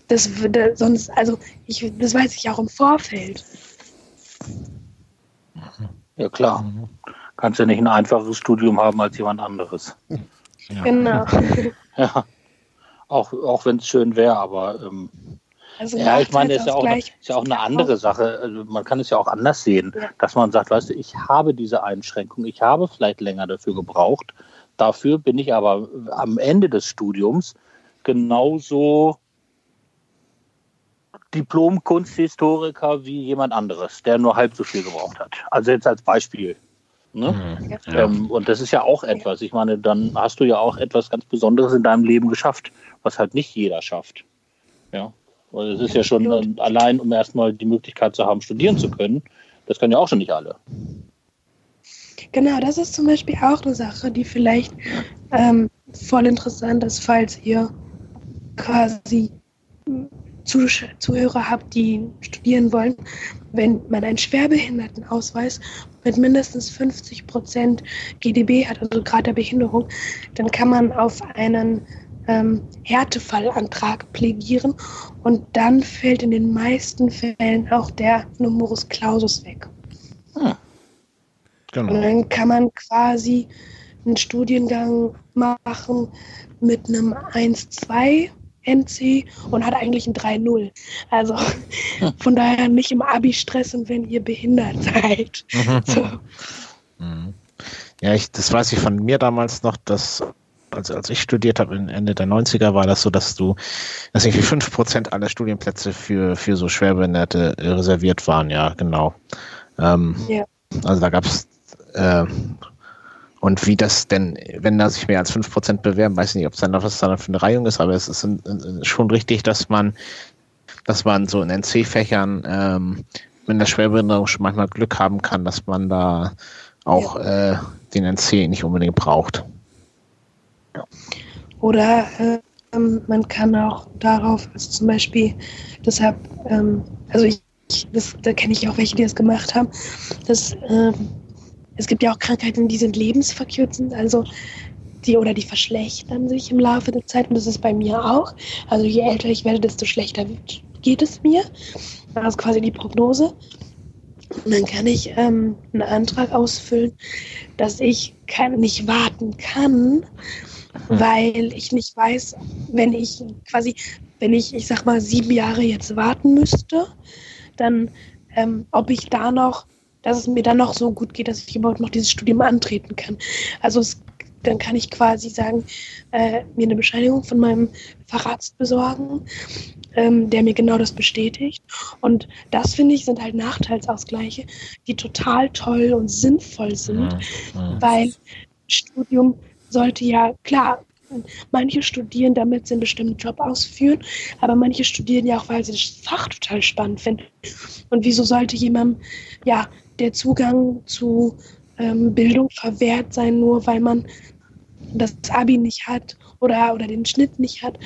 das sonst, also ich, das weiß ich auch im Vorfeld. Ja klar. Kannst ja nicht ein einfaches Studium haben als jemand anderes. Ja. Genau. Ja. Auch, auch wenn es schön wäre, aber ähm, also ja, ich meine, es ist ja auch, eine, ist ja auch eine andere Sache. Also man kann es ja auch anders sehen, ja. dass man sagt, weißt du, ich habe diese Einschränkung, ich habe vielleicht länger dafür gebraucht. Dafür bin ich aber am Ende des Studiums genauso Diplom-Kunsthistoriker wie jemand anderes, der nur halb so viel gebraucht hat. Also jetzt als Beispiel. Ne? Mhm, ja. ähm, und das ist ja auch etwas. Ich meine, dann hast du ja auch etwas ganz Besonderes in deinem Leben geschafft, was halt nicht jeder schafft. Ja. Weil es ist ja schon äh, allein, um erstmal die Möglichkeit zu haben, studieren zu können. Das können ja auch schon nicht alle. Genau, das ist zum Beispiel auch eine Sache, die vielleicht ähm, voll interessant ist, falls ihr quasi Zuhörer habt, die studieren wollen, wenn man einen Schwerbehindertenausweis mit mindestens 50 Prozent GDB hat, also Grad der Behinderung, dann kann man auf einen ähm, Härtefallantrag plädieren und dann fällt in den meisten Fällen auch der Numerus Clausus weg. Hm. Genau. Und dann kann man quasi einen Studiengang machen mit einem 1-2 NC und hat eigentlich ein 3-0. Also von daher nicht im Abi stressen, wenn ihr behindert seid. so. Mhm. Ja, ich, das weiß ich von mir damals noch, dass also als ich studiert habe, Ende der 90er, war das so, dass du, dass irgendwie 5% aller Studienplätze für, für so Schwerbehinderte reserviert waren, ja, genau. Ähm, ja. Also da gab es äh, und wie das denn, wenn da sich mehr als 5% bewerben, weiß ich nicht, ob es dann was dann für eine Reihung ist, aber es ist schon richtig, dass man, dass man so in NC-Fächern ähm, mit der Schwerbehinderung schon manchmal Glück haben kann, dass man da auch äh, den NC nicht unbedingt braucht. Oder ähm, man kann auch darauf, also zum Beispiel, deshalb, ähm, also ich, das, da kenne ich auch welche, die das gemacht haben, dass ähm, es gibt ja auch Krankheiten, die sind lebensverkürzend, also die oder die verschlechtern sich im Laufe der Zeit und das ist bei mir auch. Also je älter ich werde, desto schlechter geht es mir. Das ist quasi die Prognose. Und dann kann ich ähm, einen Antrag ausfüllen, dass ich kann, nicht warten kann, weil ich nicht weiß, wenn ich quasi, wenn ich, ich sag mal, sieben Jahre jetzt warten müsste, dann ähm, ob ich da noch, dass es mir dann noch so gut geht, dass ich überhaupt noch dieses Studium antreten kann. Also es, dann kann ich quasi sagen, äh, mir eine Bescheinigung von meinem Facharzt besorgen, ähm, der mir genau das bestätigt. Und das finde ich sind halt Nachteilsausgleiche, die total toll und sinnvoll sind, mhm. weil Studium sollte ja klar Manche studieren, damit sie einen bestimmten Job ausführen, aber manche studieren ja auch, weil sie das Fach total spannend finden. Und wieso sollte jemandem ja der Zugang zu ähm, Bildung verwehrt sein, nur weil man das Abi nicht hat oder, oder den Schnitt nicht hat,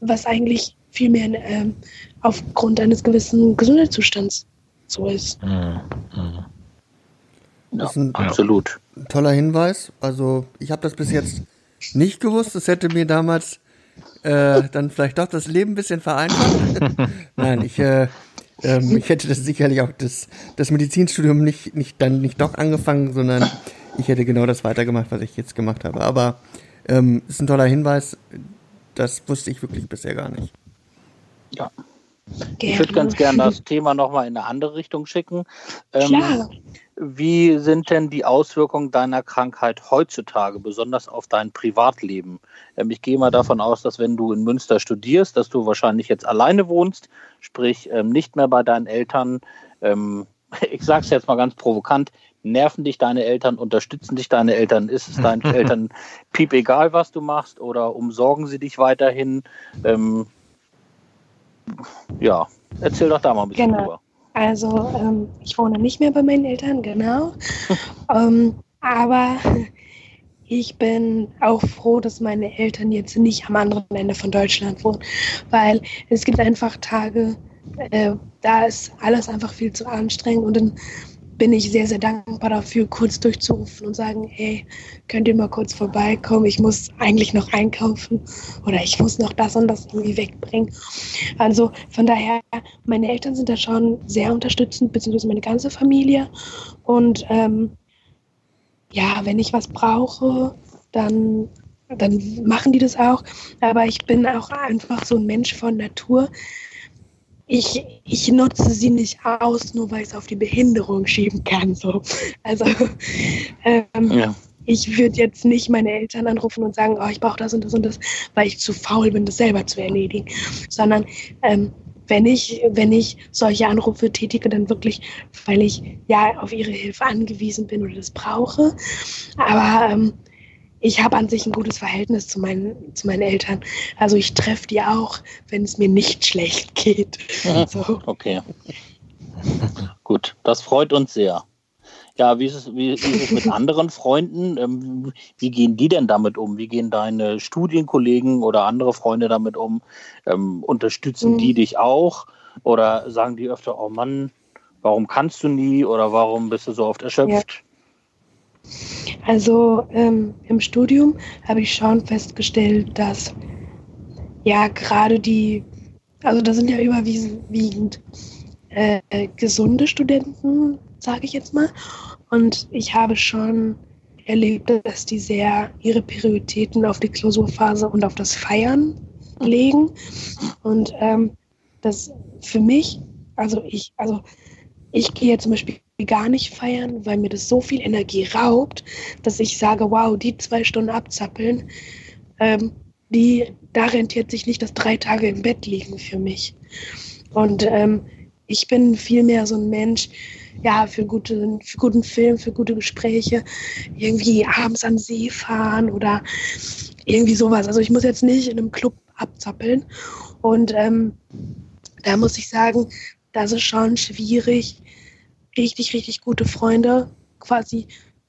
was eigentlich vielmehr ähm, aufgrund eines gewissen Gesundheitszustands so ist. Mhm. Mhm. Ja, absolut. Toller Hinweis. Also ich habe das bis jetzt nicht gewusst. Das hätte mir damals äh, dann vielleicht doch das Leben ein bisschen vereinfacht. Nein, ich, äh, ähm, ich hätte das sicherlich auch das, das Medizinstudium nicht, nicht dann nicht doch angefangen, sondern ich hätte genau das weitergemacht, was ich jetzt gemacht habe. Aber ähm, ist ein toller Hinweis. Das wusste ich wirklich bisher gar nicht. Ja. Ich würde ganz gerne das Thema nochmal in eine andere Richtung schicken. Ähm, Klar. Wie sind denn die Auswirkungen deiner Krankheit heutzutage, besonders auf dein Privatleben? Ähm, ich gehe mal davon aus, dass wenn du in Münster studierst, dass du wahrscheinlich jetzt alleine wohnst, sprich ähm, nicht mehr bei deinen Eltern. Ähm, ich sage es jetzt mal ganz provokant, nerven dich deine Eltern, unterstützen dich deine Eltern, ist es deinen Eltern piep egal, was du machst oder umsorgen sie dich weiterhin? Ähm, ja, erzähl doch da mal ein bisschen genau. drüber. Also ähm, ich wohne nicht mehr bei meinen Eltern, genau. ähm, aber ich bin auch froh, dass meine Eltern jetzt nicht am anderen Ende von Deutschland wohnen, weil es gibt einfach Tage, äh, da ist alles einfach viel zu anstrengend und dann bin ich sehr, sehr dankbar dafür, kurz durchzurufen und sagen, hey, könnt ihr mal kurz vorbeikommen? Ich muss eigentlich noch einkaufen oder ich muss noch das und das irgendwie wegbringen. Also von daher, meine Eltern sind da schon sehr unterstützend, beziehungsweise meine ganze Familie. Und ähm, ja, wenn ich was brauche, dann dann machen die das auch. Aber ich bin auch einfach so ein Mensch von Natur ich, ich nutze sie nicht aus, nur weil ich es auf die Behinderung schieben kann. So. Also ähm, ja. ich würde jetzt nicht meine Eltern anrufen und sagen, oh, ich brauche das und das und das, weil ich zu faul bin, das selber zu erledigen. Sondern ähm, wenn ich, wenn ich solche Anrufe tätige, dann wirklich, weil ich ja auf ihre Hilfe angewiesen bin oder das brauche. Aber ähm, ich habe an sich ein gutes Verhältnis zu meinen, zu meinen Eltern. Also ich treffe die auch, wenn es mir nicht schlecht geht. So. Okay. Gut, das freut uns sehr. Ja, wie ist es, wie, wie ist es mit anderen Freunden? Ähm, wie gehen die denn damit um? Wie gehen deine Studienkollegen oder andere Freunde damit um? Ähm, unterstützen mhm. die dich auch? Oder sagen die öfter, oh Mann, warum kannst du nie? Oder warum bist du so oft erschöpft? Ja. Also ähm, im Studium habe ich schon festgestellt, dass ja gerade die, also da sind ja überwiegend äh, gesunde Studenten, sage ich jetzt mal. Und ich habe schon erlebt, dass die sehr ihre Prioritäten auf die Klausurphase und auf das Feiern legen. Und ähm, das für mich, also ich, also ich gehe zum Beispiel gar nicht feiern, weil mir das so viel Energie raubt, dass ich sage, wow, die zwei Stunden abzappeln, ähm, die, da rentiert sich nicht das drei Tage im Bett liegen für mich. Und ähm, ich bin vielmehr so ein Mensch, ja, für, gute, für guten Film, für gute Gespräche, irgendwie abends am See fahren oder irgendwie sowas. Also ich muss jetzt nicht in einem Club abzappeln. Und ähm, da muss ich sagen, das ist schon schwierig, richtig, richtig gute Freunde quasi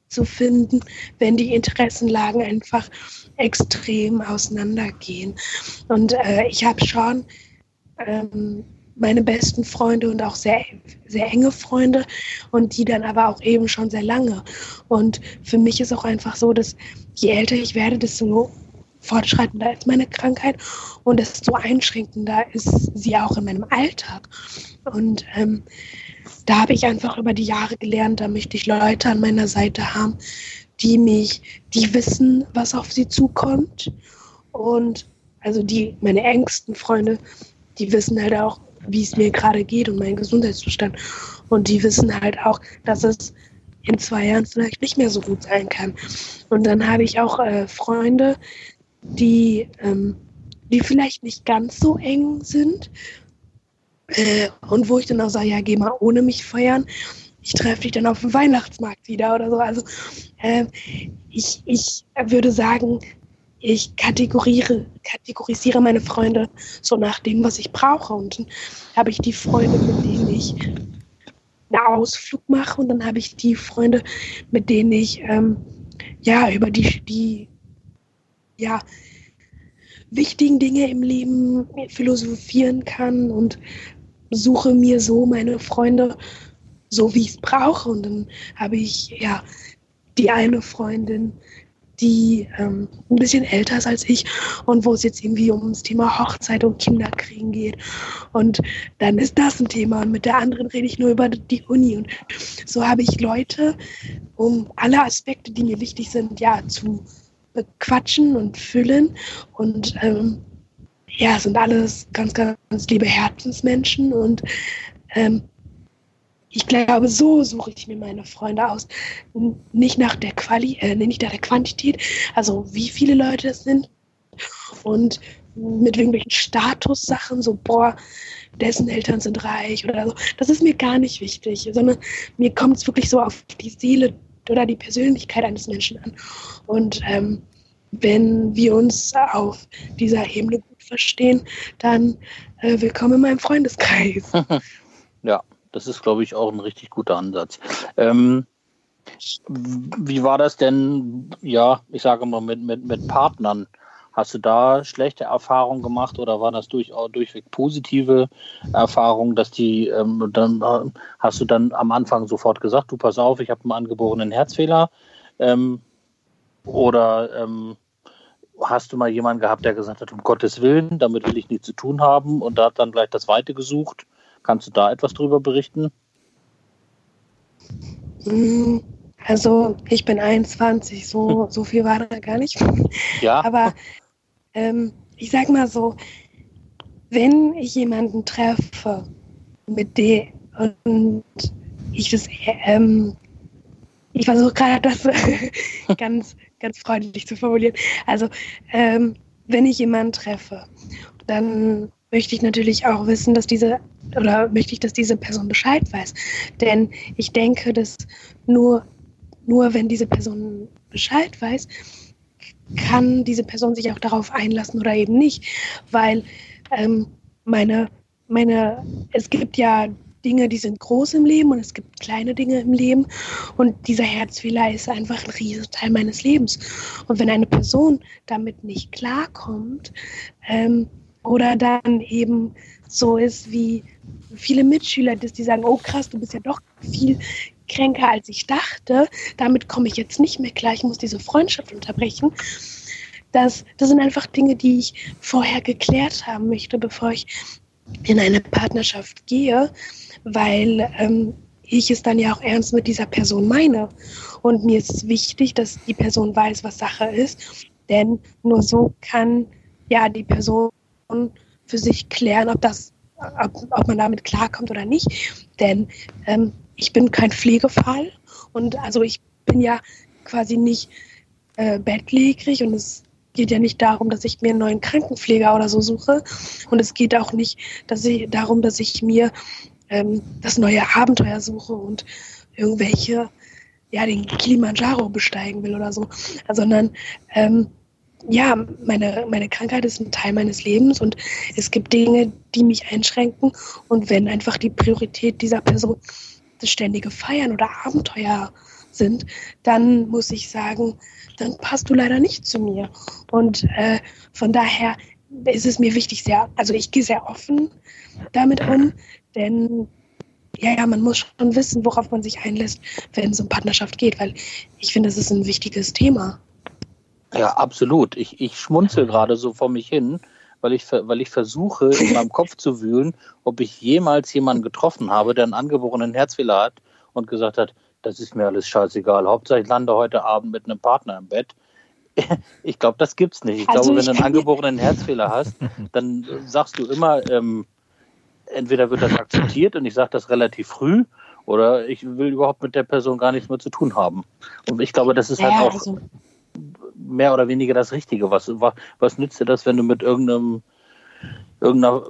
zu finden, wenn die Interessenlagen einfach extrem auseinandergehen. Und äh, ich habe schon ähm, meine besten Freunde und auch sehr, sehr enge Freunde und die dann aber auch eben schon sehr lange. Und für mich ist auch einfach so, dass je älter ich werde, desto fortschreitender ist meine Krankheit und desto einschränkender ist sie auch in meinem Alltag. Und ähm, da habe ich einfach über die Jahre gelernt, da möchte ich Leute an meiner Seite haben, die mich, die wissen, was auf sie zukommt. Und also die, meine engsten Freunde, die wissen halt auch, wie es mir gerade geht und mein Gesundheitszustand. Und die wissen halt auch, dass es in zwei Jahren vielleicht nicht mehr so gut sein kann. Und dann habe ich auch äh, Freunde, die, ähm, die vielleicht nicht ganz so eng sind. Äh, und wo ich dann auch sage, ja, geh mal ohne mich feiern. Ich treffe dich dann auf dem Weihnachtsmarkt wieder oder so. Also äh, ich, ich würde sagen, ich kategoriere, kategorisiere meine Freunde so nach dem, was ich brauche. Und dann habe ich die Freunde, mit denen ich einen Ausflug mache und dann habe ich die Freunde, mit denen ich ähm, ja über die, die ja, wichtigen Dinge im Leben philosophieren kann und suche mir so meine Freunde so, wie ich es brauche. Und dann habe ich ja die eine Freundin, die ähm, ein bisschen älter ist als ich und wo es jetzt irgendwie ums Thema Hochzeit und Kinderkriegen geht. Und dann ist das ein Thema und mit der anderen rede ich nur über die Uni. Und so habe ich Leute, um alle Aspekte, die mir wichtig sind, ja, zu bequatschen und füllen. Und ähm, ja, sind alles ganz, ganz liebe Herzensmenschen und ähm, ich glaube, so suche ich mir meine Freunde aus. Nicht nach der Quali, äh, nicht nach der Quantität, also wie viele Leute es sind und mit irgendwelchen Statussachen, so, boah, dessen Eltern sind reich oder so. Das ist mir gar nicht wichtig, sondern mir kommt es wirklich so auf die Seele oder die Persönlichkeit eines Menschen an. Und ähm, wenn wir uns auf dieser Ebene verstehen, dann äh, willkommen in meinem Freundeskreis. ja, das ist, glaube ich, auch ein richtig guter Ansatz. Ähm, wie war das denn, ja, ich sage mal, mit, mit, mit Partnern? Hast du da schlechte Erfahrungen gemacht oder waren das durchaus durchweg positive Erfahrungen, dass die ähm, dann äh, hast du dann am Anfang sofort gesagt, du pass auf, ich habe einen angeborenen Herzfehler? Ähm, oder ähm, hast du mal jemanden gehabt, der gesagt hat, um Gottes Willen, damit will ich nichts zu tun haben und da hat dann gleich das Weite gesucht? Kannst du da etwas drüber berichten? Mm, also ich bin 21, so, so viel war da gar nicht. Ja. Aber ähm, ich sag mal so, wenn ich jemanden treffe, mit dem und ich das, ähm, ich versuche gerade das ganz, ganz freundlich zu formulieren. Also ähm, wenn ich jemanden treffe, dann möchte ich natürlich auch wissen, dass diese oder möchte ich, dass diese Person Bescheid weiß. Denn ich denke, dass nur, nur wenn diese Person Bescheid weiß, kann diese Person sich auch darauf einlassen oder eben nicht. Weil ähm, meine, meine, es gibt ja Dinge, die sind groß im Leben und es gibt kleine Dinge im Leben. Und dieser Herzfehler ist einfach ein riesiger Teil meines Lebens. Und wenn eine Person damit nicht klarkommt, ähm, oder dann eben so ist wie viele Mitschüler, die sagen, oh krass, du bist ja doch viel kränker, als ich dachte. Damit komme ich jetzt nicht mehr klar. Ich muss diese Freundschaft unterbrechen. Das, das sind einfach Dinge, die ich vorher geklärt haben möchte, bevor ich in eine Partnerschaft gehe, weil ähm, ich es dann ja auch ernst mit dieser Person meine. Und mir ist wichtig, dass die Person weiß, was Sache ist, denn nur so kann ja die Person für sich klären, ob das, ob, ob man damit klarkommt oder nicht. Denn ähm, ich bin kein Pflegefall und also ich bin ja quasi nicht äh, bettlägerig und es geht ja nicht darum, dass ich mir einen neuen Krankenpfleger oder so suche und es geht auch nicht dass ich, darum, dass ich mir ähm, das neue Abenteuer suche und irgendwelche ja den Kilimanjaro besteigen will oder so, sondern ähm, ja, meine, meine Krankheit ist ein Teil meines Lebens und es gibt Dinge, die mich einschränken. Und wenn einfach die Priorität dieser Person das ständige Feiern oder Abenteuer sind, dann muss ich sagen, dann passt du leider nicht zu mir. Und äh, von daher ist es mir wichtig, sehr, also ich gehe sehr offen damit um, denn ja, ja, man muss schon wissen, worauf man sich einlässt, wenn es um Partnerschaft geht, weil ich finde, es ist ein wichtiges Thema. Ja, absolut. Ich, ich schmunzel gerade so vor mich hin, weil ich, weil ich versuche, in meinem Kopf zu wühlen, ob ich jemals jemanden getroffen habe, der einen angeborenen Herzfehler hat und gesagt hat, das ist mir alles scheißegal. Hauptsache ich lande heute Abend mit einem Partner im Bett. Ich glaube, das gibt's nicht. Ich also glaube, wenn du einen angeborenen Herzfehler hast, dann sagst du immer, ähm, entweder wird das akzeptiert und ich sage das relativ früh, oder ich will überhaupt mit der Person gar nichts mehr zu tun haben. Und ich glaube, das ist halt ja, auch also mehr oder weniger das Richtige. Was, was nützt dir das, wenn du mit irgendeinem irgendeiner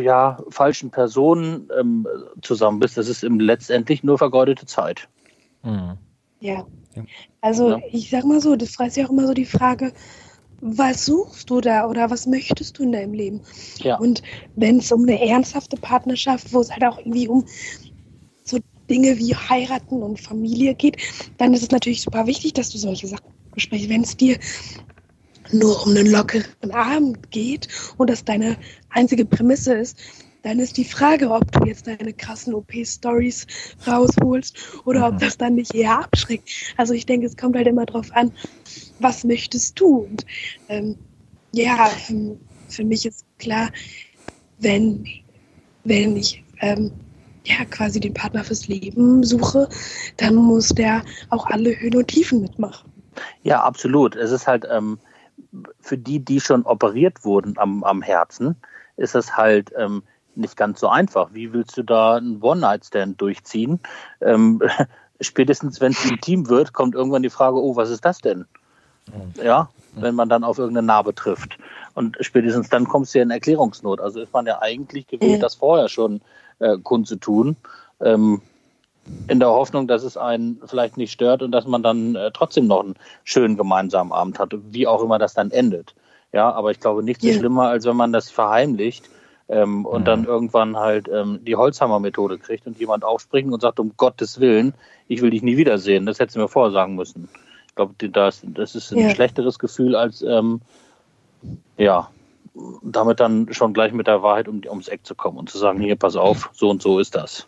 ja, falschen Person ähm, zusammen bist? Das ist im letztendlich nur vergeudete Zeit. Mhm. Ja. Also ja. ich sag mal so, das fragt sich auch immer so die Frage, was suchst du da oder was möchtest du in deinem Leben? Ja. Und wenn es um eine ernsthafte Partnerschaft, wo es halt auch irgendwie um so Dinge wie heiraten und Familie geht, dann ist es natürlich super wichtig, dass du solche Sachen besprichst. Wenn es dir nur um einen lockeren Abend geht und das deine einzige Prämisse ist, dann ist die Frage, ob du jetzt deine krassen OP-Stories rausholst oder ob mhm. das dann nicht eher abschreckt. Also ich denke, es kommt halt immer drauf an, was möchtest du? Und ähm, ja, ähm, für mich ist klar, wenn, wenn ich ähm, ja, quasi den Partner fürs Leben suche, dann muss der auch alle Höhen und Tiefen mitmachen. Ja, absolut. Es ist halt ähm, für die, die schon operiert wurden am, am Herzen, ist es halt ähm, nicht ganz so einfach. Wie willst du da einen One-Night-Stand durchziehen? Ähm, spätestens, wenn es intim wird, kommt irgendwann die Frage, oh, was ist das denn? Mhm. Ja, wenn man dann auf irgendeine Narbe trifft. Und spätestens dann kommst du ja in Erklärungsnot. Also ist man ja eigentlich gewillt, das vorher schon äh, kundzutun. Ähm, in der Hoffnung, dass es einen vielleicht nicht stört und dass man dann äh, trotzdem noch einen schönen gemeinsamen Abend hat, wie auch immer das dann endet. Ja, aber ich glaube, nichts yeah. ist schlimmer, als wenn man das verheimlicht ähm, und mhm. dann irgendwann halt ähm, die Holzhammer-Methode kriegt und jemand aufspringt und sagt, um Gottes Willen, ich will dich nie wiedersehen. Das hättest du mir vorher sagen müssen. Ich glaube, das, das ist ein yeah. schlechteres Gefühl, als ähm, ja, damit dann schon gleich mit der Wahrheit um, ums Eck zu kommen und zu sagen, hier, pass auf, so und so ist das.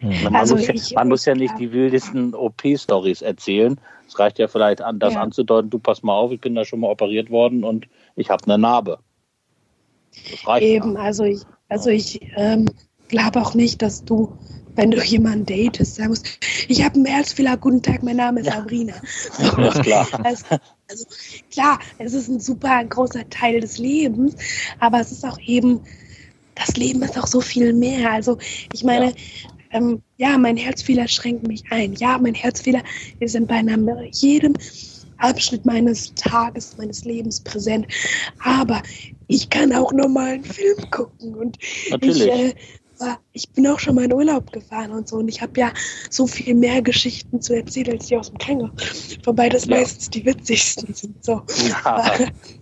Mhm. Man, also muss, ich, man muss ja nicht die wildesten OP-Stories erzählen. Es reicht ja vielleicht an, das ja. anzudeuten, du pass mal auf, ich bin da schon mal operiert worden und ich habe eine Narbe. Eben, ja. also ich, also ich ähm, glaube auch nicht, dass du, wenn du jemanden datest, sagen musst, ich habe einen Herzfehler, guten Tag, mein Name ist ja. Sabrina. So, ja, klar. Also, also klar, es ist ein super großer Teil des Lebens, aber es ist auch eben, das Leben ist auch so viel mehr. Also ich meine, ja ähm, ja, mein Herzfehler schränkt mich ein. Ja, mein Herzfehler ist in beinahe jedem Abschnitt meines Tages, meines Lebens präsent. Aber ich kann auch normal einen Film gucken und Natürlich. ich, äh, ich bin auch schon mal in Urlaub gefahren und so und ich habe ja so viel mehr Geschichten zu erzählen als die aus dem Känger. Wobei das ja. meistens die witzigsten sind. So. Ja.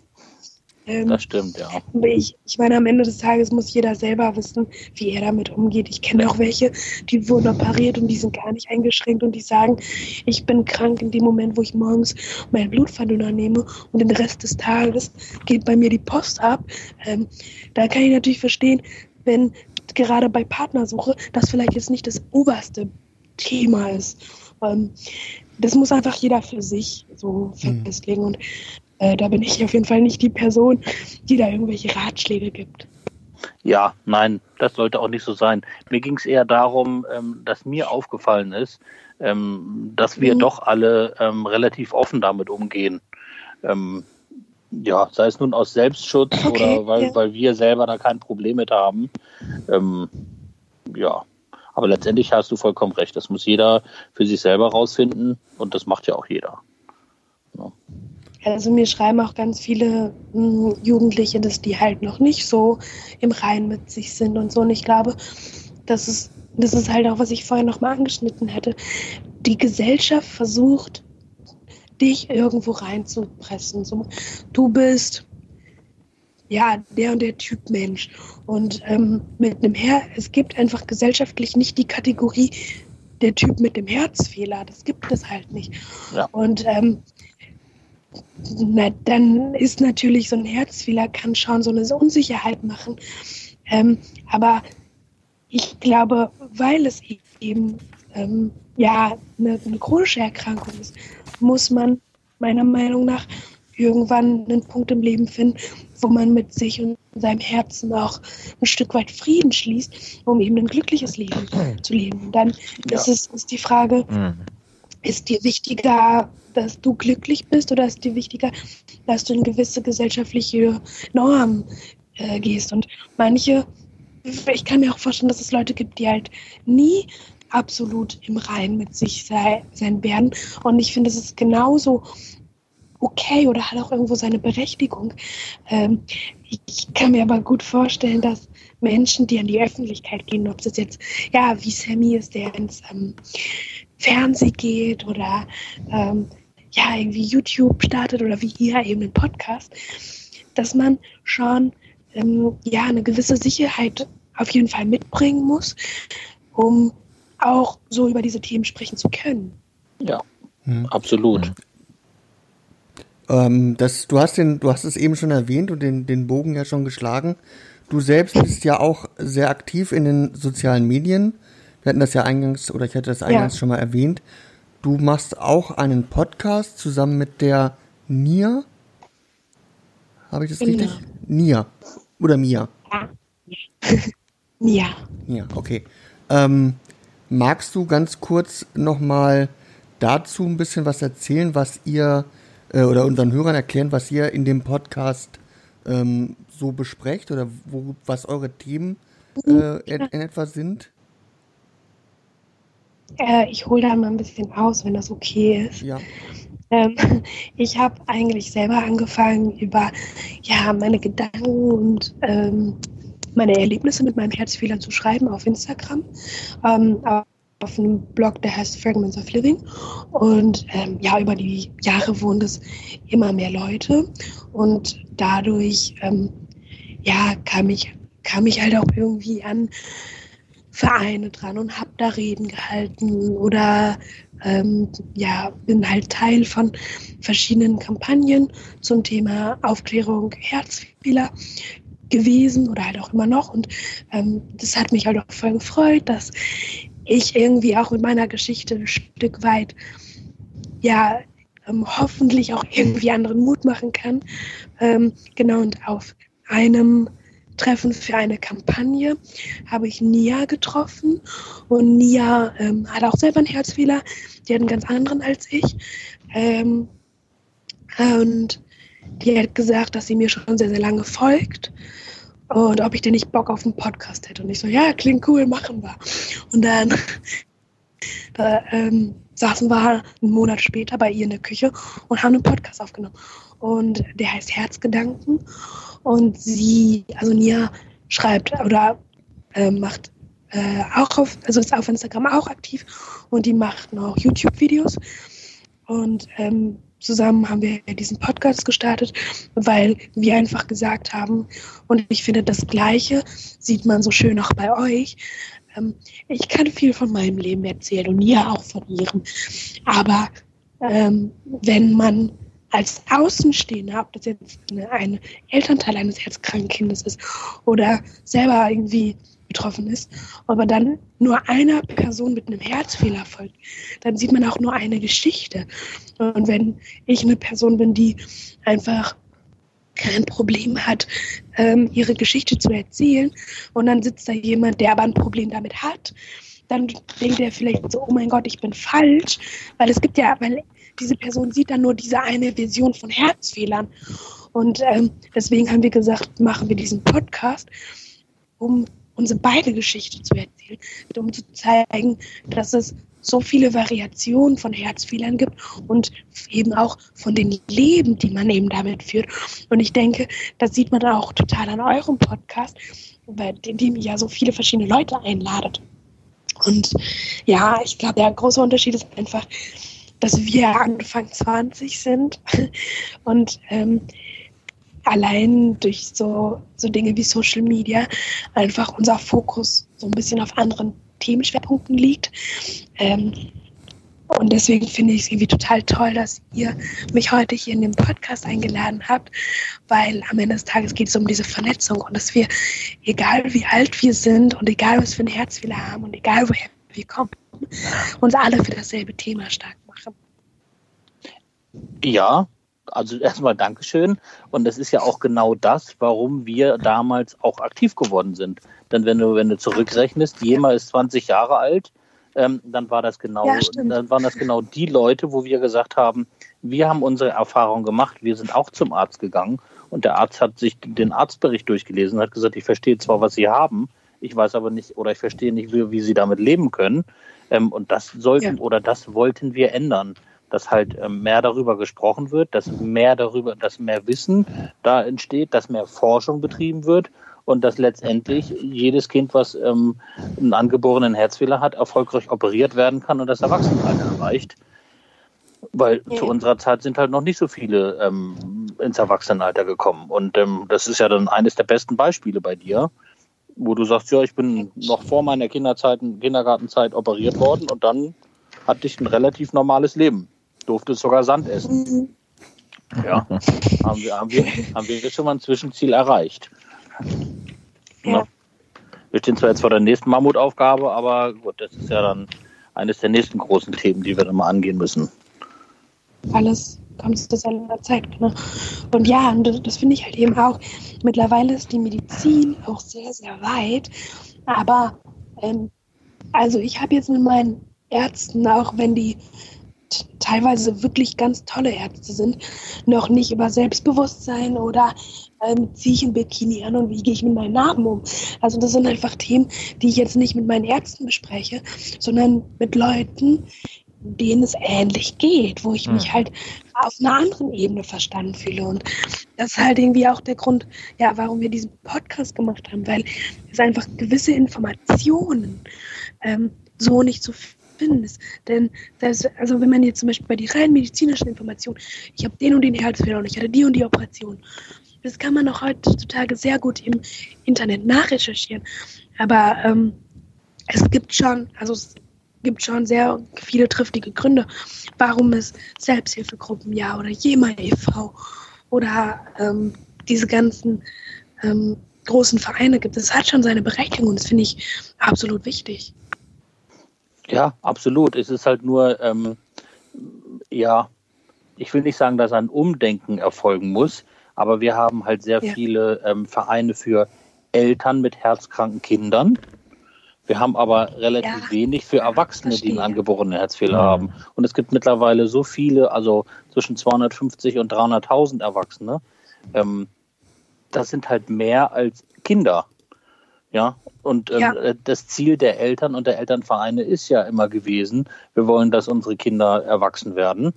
Ähm, das stimmt, ja. Ich, ich meine, am Ende des Tages muss jeder selber wissen, wie er damit umgeht. Ich kenne auch welche, die wurden operiert und die sind gar nicht eingeschränkt und die sagen, ich bin krank in dem Moment, wo ich morgens meinen Blutverdünner nehme und den Rest des Tages geht bei mir die Post ab. Ähm, da kann ich natürlich verstehen, wenn gerade bei Partnersuche das vielleicht jetzt nicht das oberste Thema ist. Ähm, das muss einfach jeder für sich so mhm. festlegen. Und äh, da bin ich auf jeden Fall nicht die Person, die da irgendwelche Ratschläge gibt. Ja, nein, das sollte auch nicht so sein. Mir ging es eher darum, ähm, dass mir aufgefallen ist, ähm, dass wir mhm. doch alle ähm, relativ offen damit umgehen. Ähm, ja, sei es nun aus Selbstschutz okay, oder weil, ja. weil wir selber da kein Problem mit haben. Ähm, ja, aber letztendlich hast du vollkommen recht. Das muss jeder für sich selber rausfinden und das macht ja auch jeder. Ja. Also mir schreiben auch ganz viele mh, hm, Jugendliche, dass die halt noch nicht so im Rein mit sich sind und so. Und ich glaube, das ist, das ist halt auch, was ich vorher nochmal angeschnitten hätte. Die Gesellschaft versucht, dich irgendwo reinzupressen. So, du bist ja der und der Typ Mensch. Und ähm, mit einem Her es gibt einfach gesellschaftlich nicht die Kategorie der Typ mit dem Herzfehler. Das gibt es halt nicht. Ja. Und ähm, na, dann ist natürlich so ein Herzfehler, kann schon so eine Unsicherheit machen. Ähm, aber ich glaube, weil es eben ähm, ja eine, eine, chronische Erkrankung ist, muss man meiner Meinung nach irgendwann einen Punkt im Leben finden, wo man mit sich und in seinem Herzen auch ein Stück weit Frieden schließt, um eben ein glückliches Leben zu leben. Und dann ja. ist es ist die Frage, mhm. Ist dir wichtiger, dass du glücklich bist oder ist dir wichtiger, dass du in gewisse gesellschaftliche Normen äh, gehst? Und manche, ich kann mir auch vorstellen, dass es Leute gibt, die halt nie absolut im Reinen mit sich sei, sein werden. Und ich finde, es ist genauso okay oder hat auch irgendwo seine Berechtigung. Ähm, ich kann mir aber gut vorstellen, dass Menschen, die an die Öffentlichkeit gehen, ob es jetzt, ja, wie Sammy ist, der ins ähm, Fernsehen geht oder ähm, ja, irgendwie YouTube startet oder wie ihr eben einen Podcast, dass man schon ähm, ja, eine gewisse Sicherheit auf jeden Fall mitbringen muss, um auch so über diese Themen sprechen zu können. Ja, hm. absolut. Ähm, das, du, hast den, du hast es eben schon erwähnt und den, den Bogen ja schon geschlagen. Du selbst bist ja auch sehr aktiv in den sozialen Medien. Wir hatten das ja eingangs, oder ich hatte das eingangs ja. schon mal erwähnt. Du machst auch einen Podcast zusammen mit der Nia. Habe ich das genau. richtig? Nia. Oder Mia? Ja. Nia. Ja, okay. Ähm, magst du ganz kurz nochmal dazu ein bisschen was erzählen, was ihr äh, oder unseren Hörern erklären, was ihr in dem Podcast ähm, so besprecht oder wo, was eure Themen äh, in, in etwa sind? Äh, ich hole da mal ein bisschen aus, wenn das okay ist. Ja. Ähm, ich habe eigentlich selber angefangen, über ja, meine Gedanken und ähm, meine Erlebnisse mit meinem Herzfehler zu schreiben auf Instagram. Ähm, auf einem Blog, der heißt Fragments of Living. Und ähm, ja, über die Jahre wurden es immer mehr Leute. Und dadurch ähm, ja, kam, ich, kam ich halt auch irgendwie an Vereine dran und habe da Reden gehalten oder ähm, ja, bin halt Teil von verschiedenen Kampagnen zum Thema Aufklärung Herzfehler gewesen oder halt auch immer noch. Und ähm, das hat mich halt auch voll gefreut, dass ich irgendwie auch mit meiner Geschichte ein Stück weit, ja, ähm, hoffentlich auch irgendwie anderen Mut machen kann. Ähm, genau, und auf einem Treffen für eine Kampagne habe ich Nia getroffen und Nia ähm, hat auch selber einen Herzfehler, die hat einen ganz anderen als ich. Ähm, und die hat gesagt, dass sie mir schon sehr, sehr lange folgt und ob ich denn nicht Bock auf einen Podcast hätte. Und ich so, ja, klingt cool, machen wir. Und dann da, ähm, saßen wir einen Monat später bei ihr in der Küche und haben einen Podcast aufgenommen. Und der heißt Herzgedanken. Und sie, also Nia, schreibt oder äh, macht äh, auch auf, also ist auf Instagram auch aktiv und die macht noch YouTube-Videos. Und ähm, zusammen haben wir diesen Podcast gestartet, weil wir einfach gesagt haben, und ich finde, das Gleiche sieht man so schön auch bei euch. Ähm, ich kann viel von meinem Leben erzählen und ihr auch von ihrem. Aber ähm, wenn man als Außenstehender, ob das jetzt ein Elternteil eines herzkranken Kindes ist oder selber irgendwie betroffen ist, aber dann nur einer Person mit einem Herzfehler folgt, dann sieht man auch nur eine Geschichte. Und wenn ich eine Person bin, die einfach kein Problem hat, ähm, ihre Geschichte zu erzählen, und dann sitzt da jemand, der aber ein Problem damit hat, dann denkt er vielleicht so, oh mein Gott, ich bin falsch, weil es gibt ja, weil diese Person sieht dann nur diese eine Vision von Herzfehlern. Und ähm, deswegen haben wir gesagt, machen wir diesen Podcast, um unsere beide Geschichte zu erzählen, um zu zeigen, dass es so viele Variationen von Herzfehlern gibt und eben auch von den Leben, die man eben damit führt. Und ich denke, das sieht man auch total an eurem Podcast, bei dem ihr ja so viele verschiedene Leute einladet. Und ja, ich glaube, der große Unterschied ist einfach, dass wir Anfang 20 sind und ähm, allein durch so, so Dinge wie Social Media einfach unser Fokus so ein bisschen auf anderen Themenschwerpunkten liegt. Ähm, und deswegen finde ich es irgendwie total toll, dass ihr mich heute hier in den Podcast eingeladen habt, weil am Ende des Tages geht es um diese Vernetzung und dass wir, egal wie alt wir sind und egal was für ein Herz wir haben und egal woher wir kommen, uns alle für dasselbe Thema stark. Ja, also erstmal Dankeschön. Und das ist ja auch genau das, warum wir damals auch aktiv geworden sind. Denn wenn du, wenn du zurückrechnest, Jema ist 20 Jahre alt, ähm, dann war das genau, Ja, dann waren das genau die Leute, wo wir gesagt haben, wir haben unsere Erfahrung gemacht, wir sind auch zum Arzt gegangen und der Arzt hat sich den Arztbericht durchgelesen und hat gesagt, ich verstehe zwar, was Sie haben, ich weiß aber nicht oder ich verstehe nicht, wie, wie Sie damit leben können. Ähm, und das sollten Ja. oder das wollten wir ändern, dass halt ähm, mehr darüber gesprochen wird, dass mehr darüber, dass mehr Wissen da entsteht, dass mehr Forschung betrieben wird und dass letztendlich jedes Kind, was ähm, einen angeborenen Herzfehler hat, erfolgreich operiert werden kann und das Erwachsenenalter erreicht. Weil Ja. zu unserer Zeit sind halt noch nicht so viele ähm, ins Erwachsenenalter gekommen. Und ähm, das ist ja dann eines der besten Beispiele bei dir, wo du sagst, ja, ich bin noch vor meiner Kinderzeit, Kindergartenzeit operiert worden und dann hatte ich ein relativ normales Leben. Durfte sogar Sand essen. Mhm. Ja, haben wir, haben wir, haben wir jetzt schon mal ein Zwischenziel erreicht. Ja. Wir stehen zwar jetzt vor der nächsten Mammutaufgabe, aber gut, das ist ja dann eines der nächsten großen Themen, die wir dann mal angehen müssen. alles kommt zu seiner Zeit. Ne? Und ja, und das, finde ich halt eben auch. Mittlerweile ist die Medizin auch sehr, sehr weit. Aber ähm, also ich habe jetzt mit meinen Ärzten, auch wenn die teilweise wirklich ganz tolle Ärzte sind, noch nicht über Selbstbewusstsein oder ähm, ziehe ich ein Bikini an und wie gehe ich mit meinen Narben um. Also das sind einfach Themen, die ich jetzt nicht mit meinen Ärzten bespreche, sondern mit Leuten, denen es ähnlich geht, wo ich Hm. mich halt auf einer anderen Ebene verstanden fühle. Und das ist halt irgendwie auch der Grund, ja, warum wir diesen Podcast gemacht haben, weil es einfach gewisse Informationen ähm, so nicht zu finden. Denn das, also wenn man jetzt zum Beispiel bei den rein medizinischen Informationen, ich habe den und den Herzfehler und ich hatte die und die Operation, das kann man auch heutzutage sehr gut im Internet nachrecherchieren. Aber ähm, es gibt schon, also es gibt schon sehr viele triftige Gründe, warum es Selbsthilfegruppen, ja, oder Jema e.V. oder ähm, diese ganzen ähm, großen Vereine gibt. Es hat schon seine Berechtigung und das finde ich absolut wichtig. Ja, absolut. Es ist halt nur, ähm, ja, ich will nicht sagen, dass ein Umdenken erfolgen muss, aber wir haben halt sehr Ja. viele ähm, Vereine für Eltern mit herzkranken Kindern. Wir haben aber relativ Ja, wenig für Erwachsene, die einen verstehe. angeborenen Herzfehler Mhm. haben. Und es gibt mittlerweile so viele, also zwischen 250 und 300.000 Erwachsene. Ähm, das sind halt mehr als Kinder. Ja, und ähm, Ja. das Ziel der Eltern und der Elternvereine ist ja immer gewesen, wir wollen, dass unsere Kinder erwachsen werden.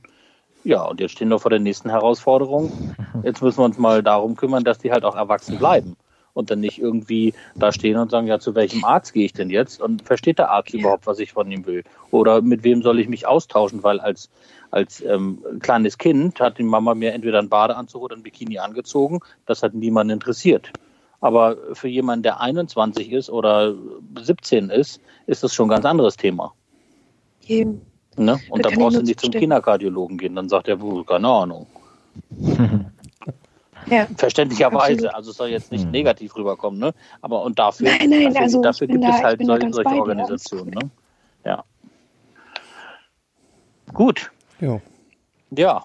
Ja, und jetzt stehen wir vor der nächsten Herausforderung. Jetzt müssen wir uns mal darum kümmern, dass die halt auch erwachsen bleiben und dann nicht irgendwie da stehen und sagen, ja, zu welchem Arzt gehe ich denn jetzt? Und versteht der Arzt überhaupt, was ich von ihm will? Oder mit wem soll ich mich austauschen? Weil als, als ähm, kleines Kind hat die Mama mir entweder einen Badeanzug oder ein Bikini angezogen. Das hat niemanden interessiert. Aber für jemanden, der 21 ist oder 17 ist, ist das schon ein ganz anderes Thema. Eben. Ne? Und Da brauchst du nicht zum. Kinderkardiologen gehen. Dann sagt er, "Puh, keine Ahnung. Ja. Verständlicherweise, Absolut. also es soll jetzt nicht Mhm. negativ rüberkommen, ne? Aber und dafür, Nein, nein, dafür, also dafür gibt da- es halt solche, solche Organisationen, ne? Ja. Gut, Ja. ja.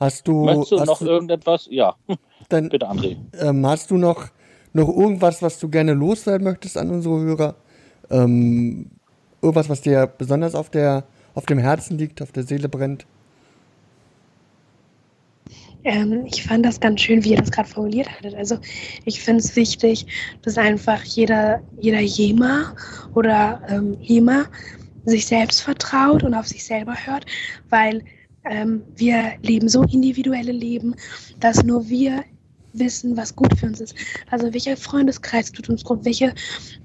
Hast du, Möchtest du hast noch du, irgendetwas? Ja, dann, bitte, André. ähm, hast du noch, noch irgendwas, was du gerne loswerden möchtest an unsere Hörer? Ähm, irgendwas, was dir besonders auf der, auf dem Herzen liegt, auf der Seele brennt? Ähm, ich fand das ganz schön, wie ihr das gerade formuliert hattet. Also ich finde es wichtig, dass einfach jeder, jeder Jema oder ähm, Hema sich selbst vertraut und auf sich selber hört, weil ähm, wir leben so individuelle Leben, dass nur wir wissen, was gut für uns ist. Also welcher Freundeskreis tut uns gut, welche,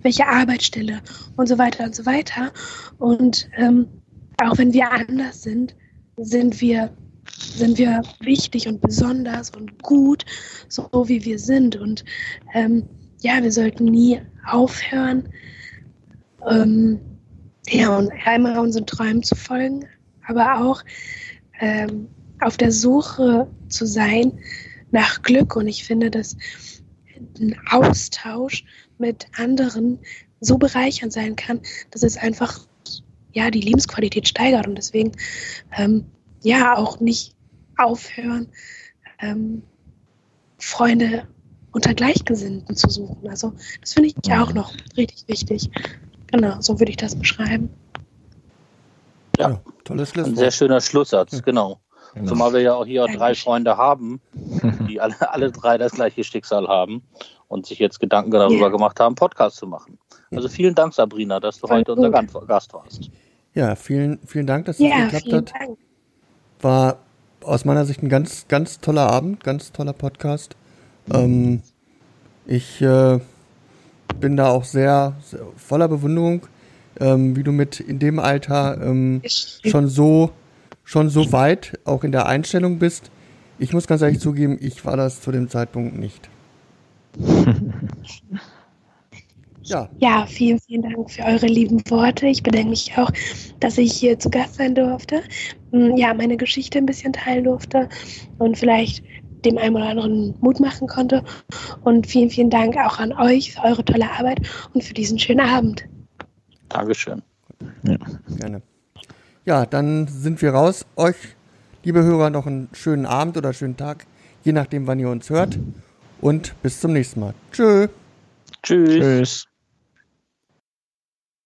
welche Arbeitsstelle und so weiter und so weiter. Und ähm, auch wenn wir anders sind, sind wir sind wir wichtig und besonders und gut, so wie wir sind. Und ähm, ja, wir sollten nie aufhören, ähm, ja, und einmal unseren Träumen zu folgen, aber auch ähm, auf der Suche zu sein nach Glück. Und ich finde, dass ein Austausch mit anderen so bereichernd sein kann, dass es einfach ja die Lebensqualität steigert und deswegen ähm, ja auch nicht aufhören, ähm, Freunde unter Gleichgesinnten zu suchen. Also das finde ich auch noch richtig wichtig. Genau, so würde ich das beschreiben. Ja, Ja, tolles ein Schlusswort. sehr schöner Schlusssatz, genau. Genau. Zumal wir ja auch hier drei. Freunde haben, die alle, alle drei das gleiche Schicksal haben und sich jetzt Gedanken darüber Ja. gemacht haben, Podcast zu machen. Also vielen Dank, Sabrina, dass du Voll heute unser gut. Gan- Gast warst. Ja, vielen, vielen Dank, dass es Ja, geklappt hat. Dank. War aus meiner Sicht ein ganz, ganz toller Abend, ganz toller Podcast. Ähm, ich äh, bin da auch sehr, sehr voller Bewunderung, ähm, wie du mit in dem Alter ähm, schon so, schon so weit auch in der Einstellung bist. Ich muss ganz ehrlich zugeben, ich war das zu dem Zeitpunkt nicht. ja, Ja, vielen, vielen Dank für eure lieben Worte. Ich bedanke mich auch, dass ich hier zu Gast sein durfte. Mm, Ja, meine Geschichte ein bisschen teilen durfte und vielleicht dem einen oder anderen Mut machen konnte. Und vielen, vielen Dank auch an euch für eure tolle Arbeit und für diesen schönen Abend. Dankeschön. gerne. Ja, dann sind wir raus. Euch, liebe Hörer, noch einen schönen Abend oder schönen Tag, je nachdem, wann ihr uns hört. Und bis zum nächsten Mal. Tschö. Tschüss. Tschüss.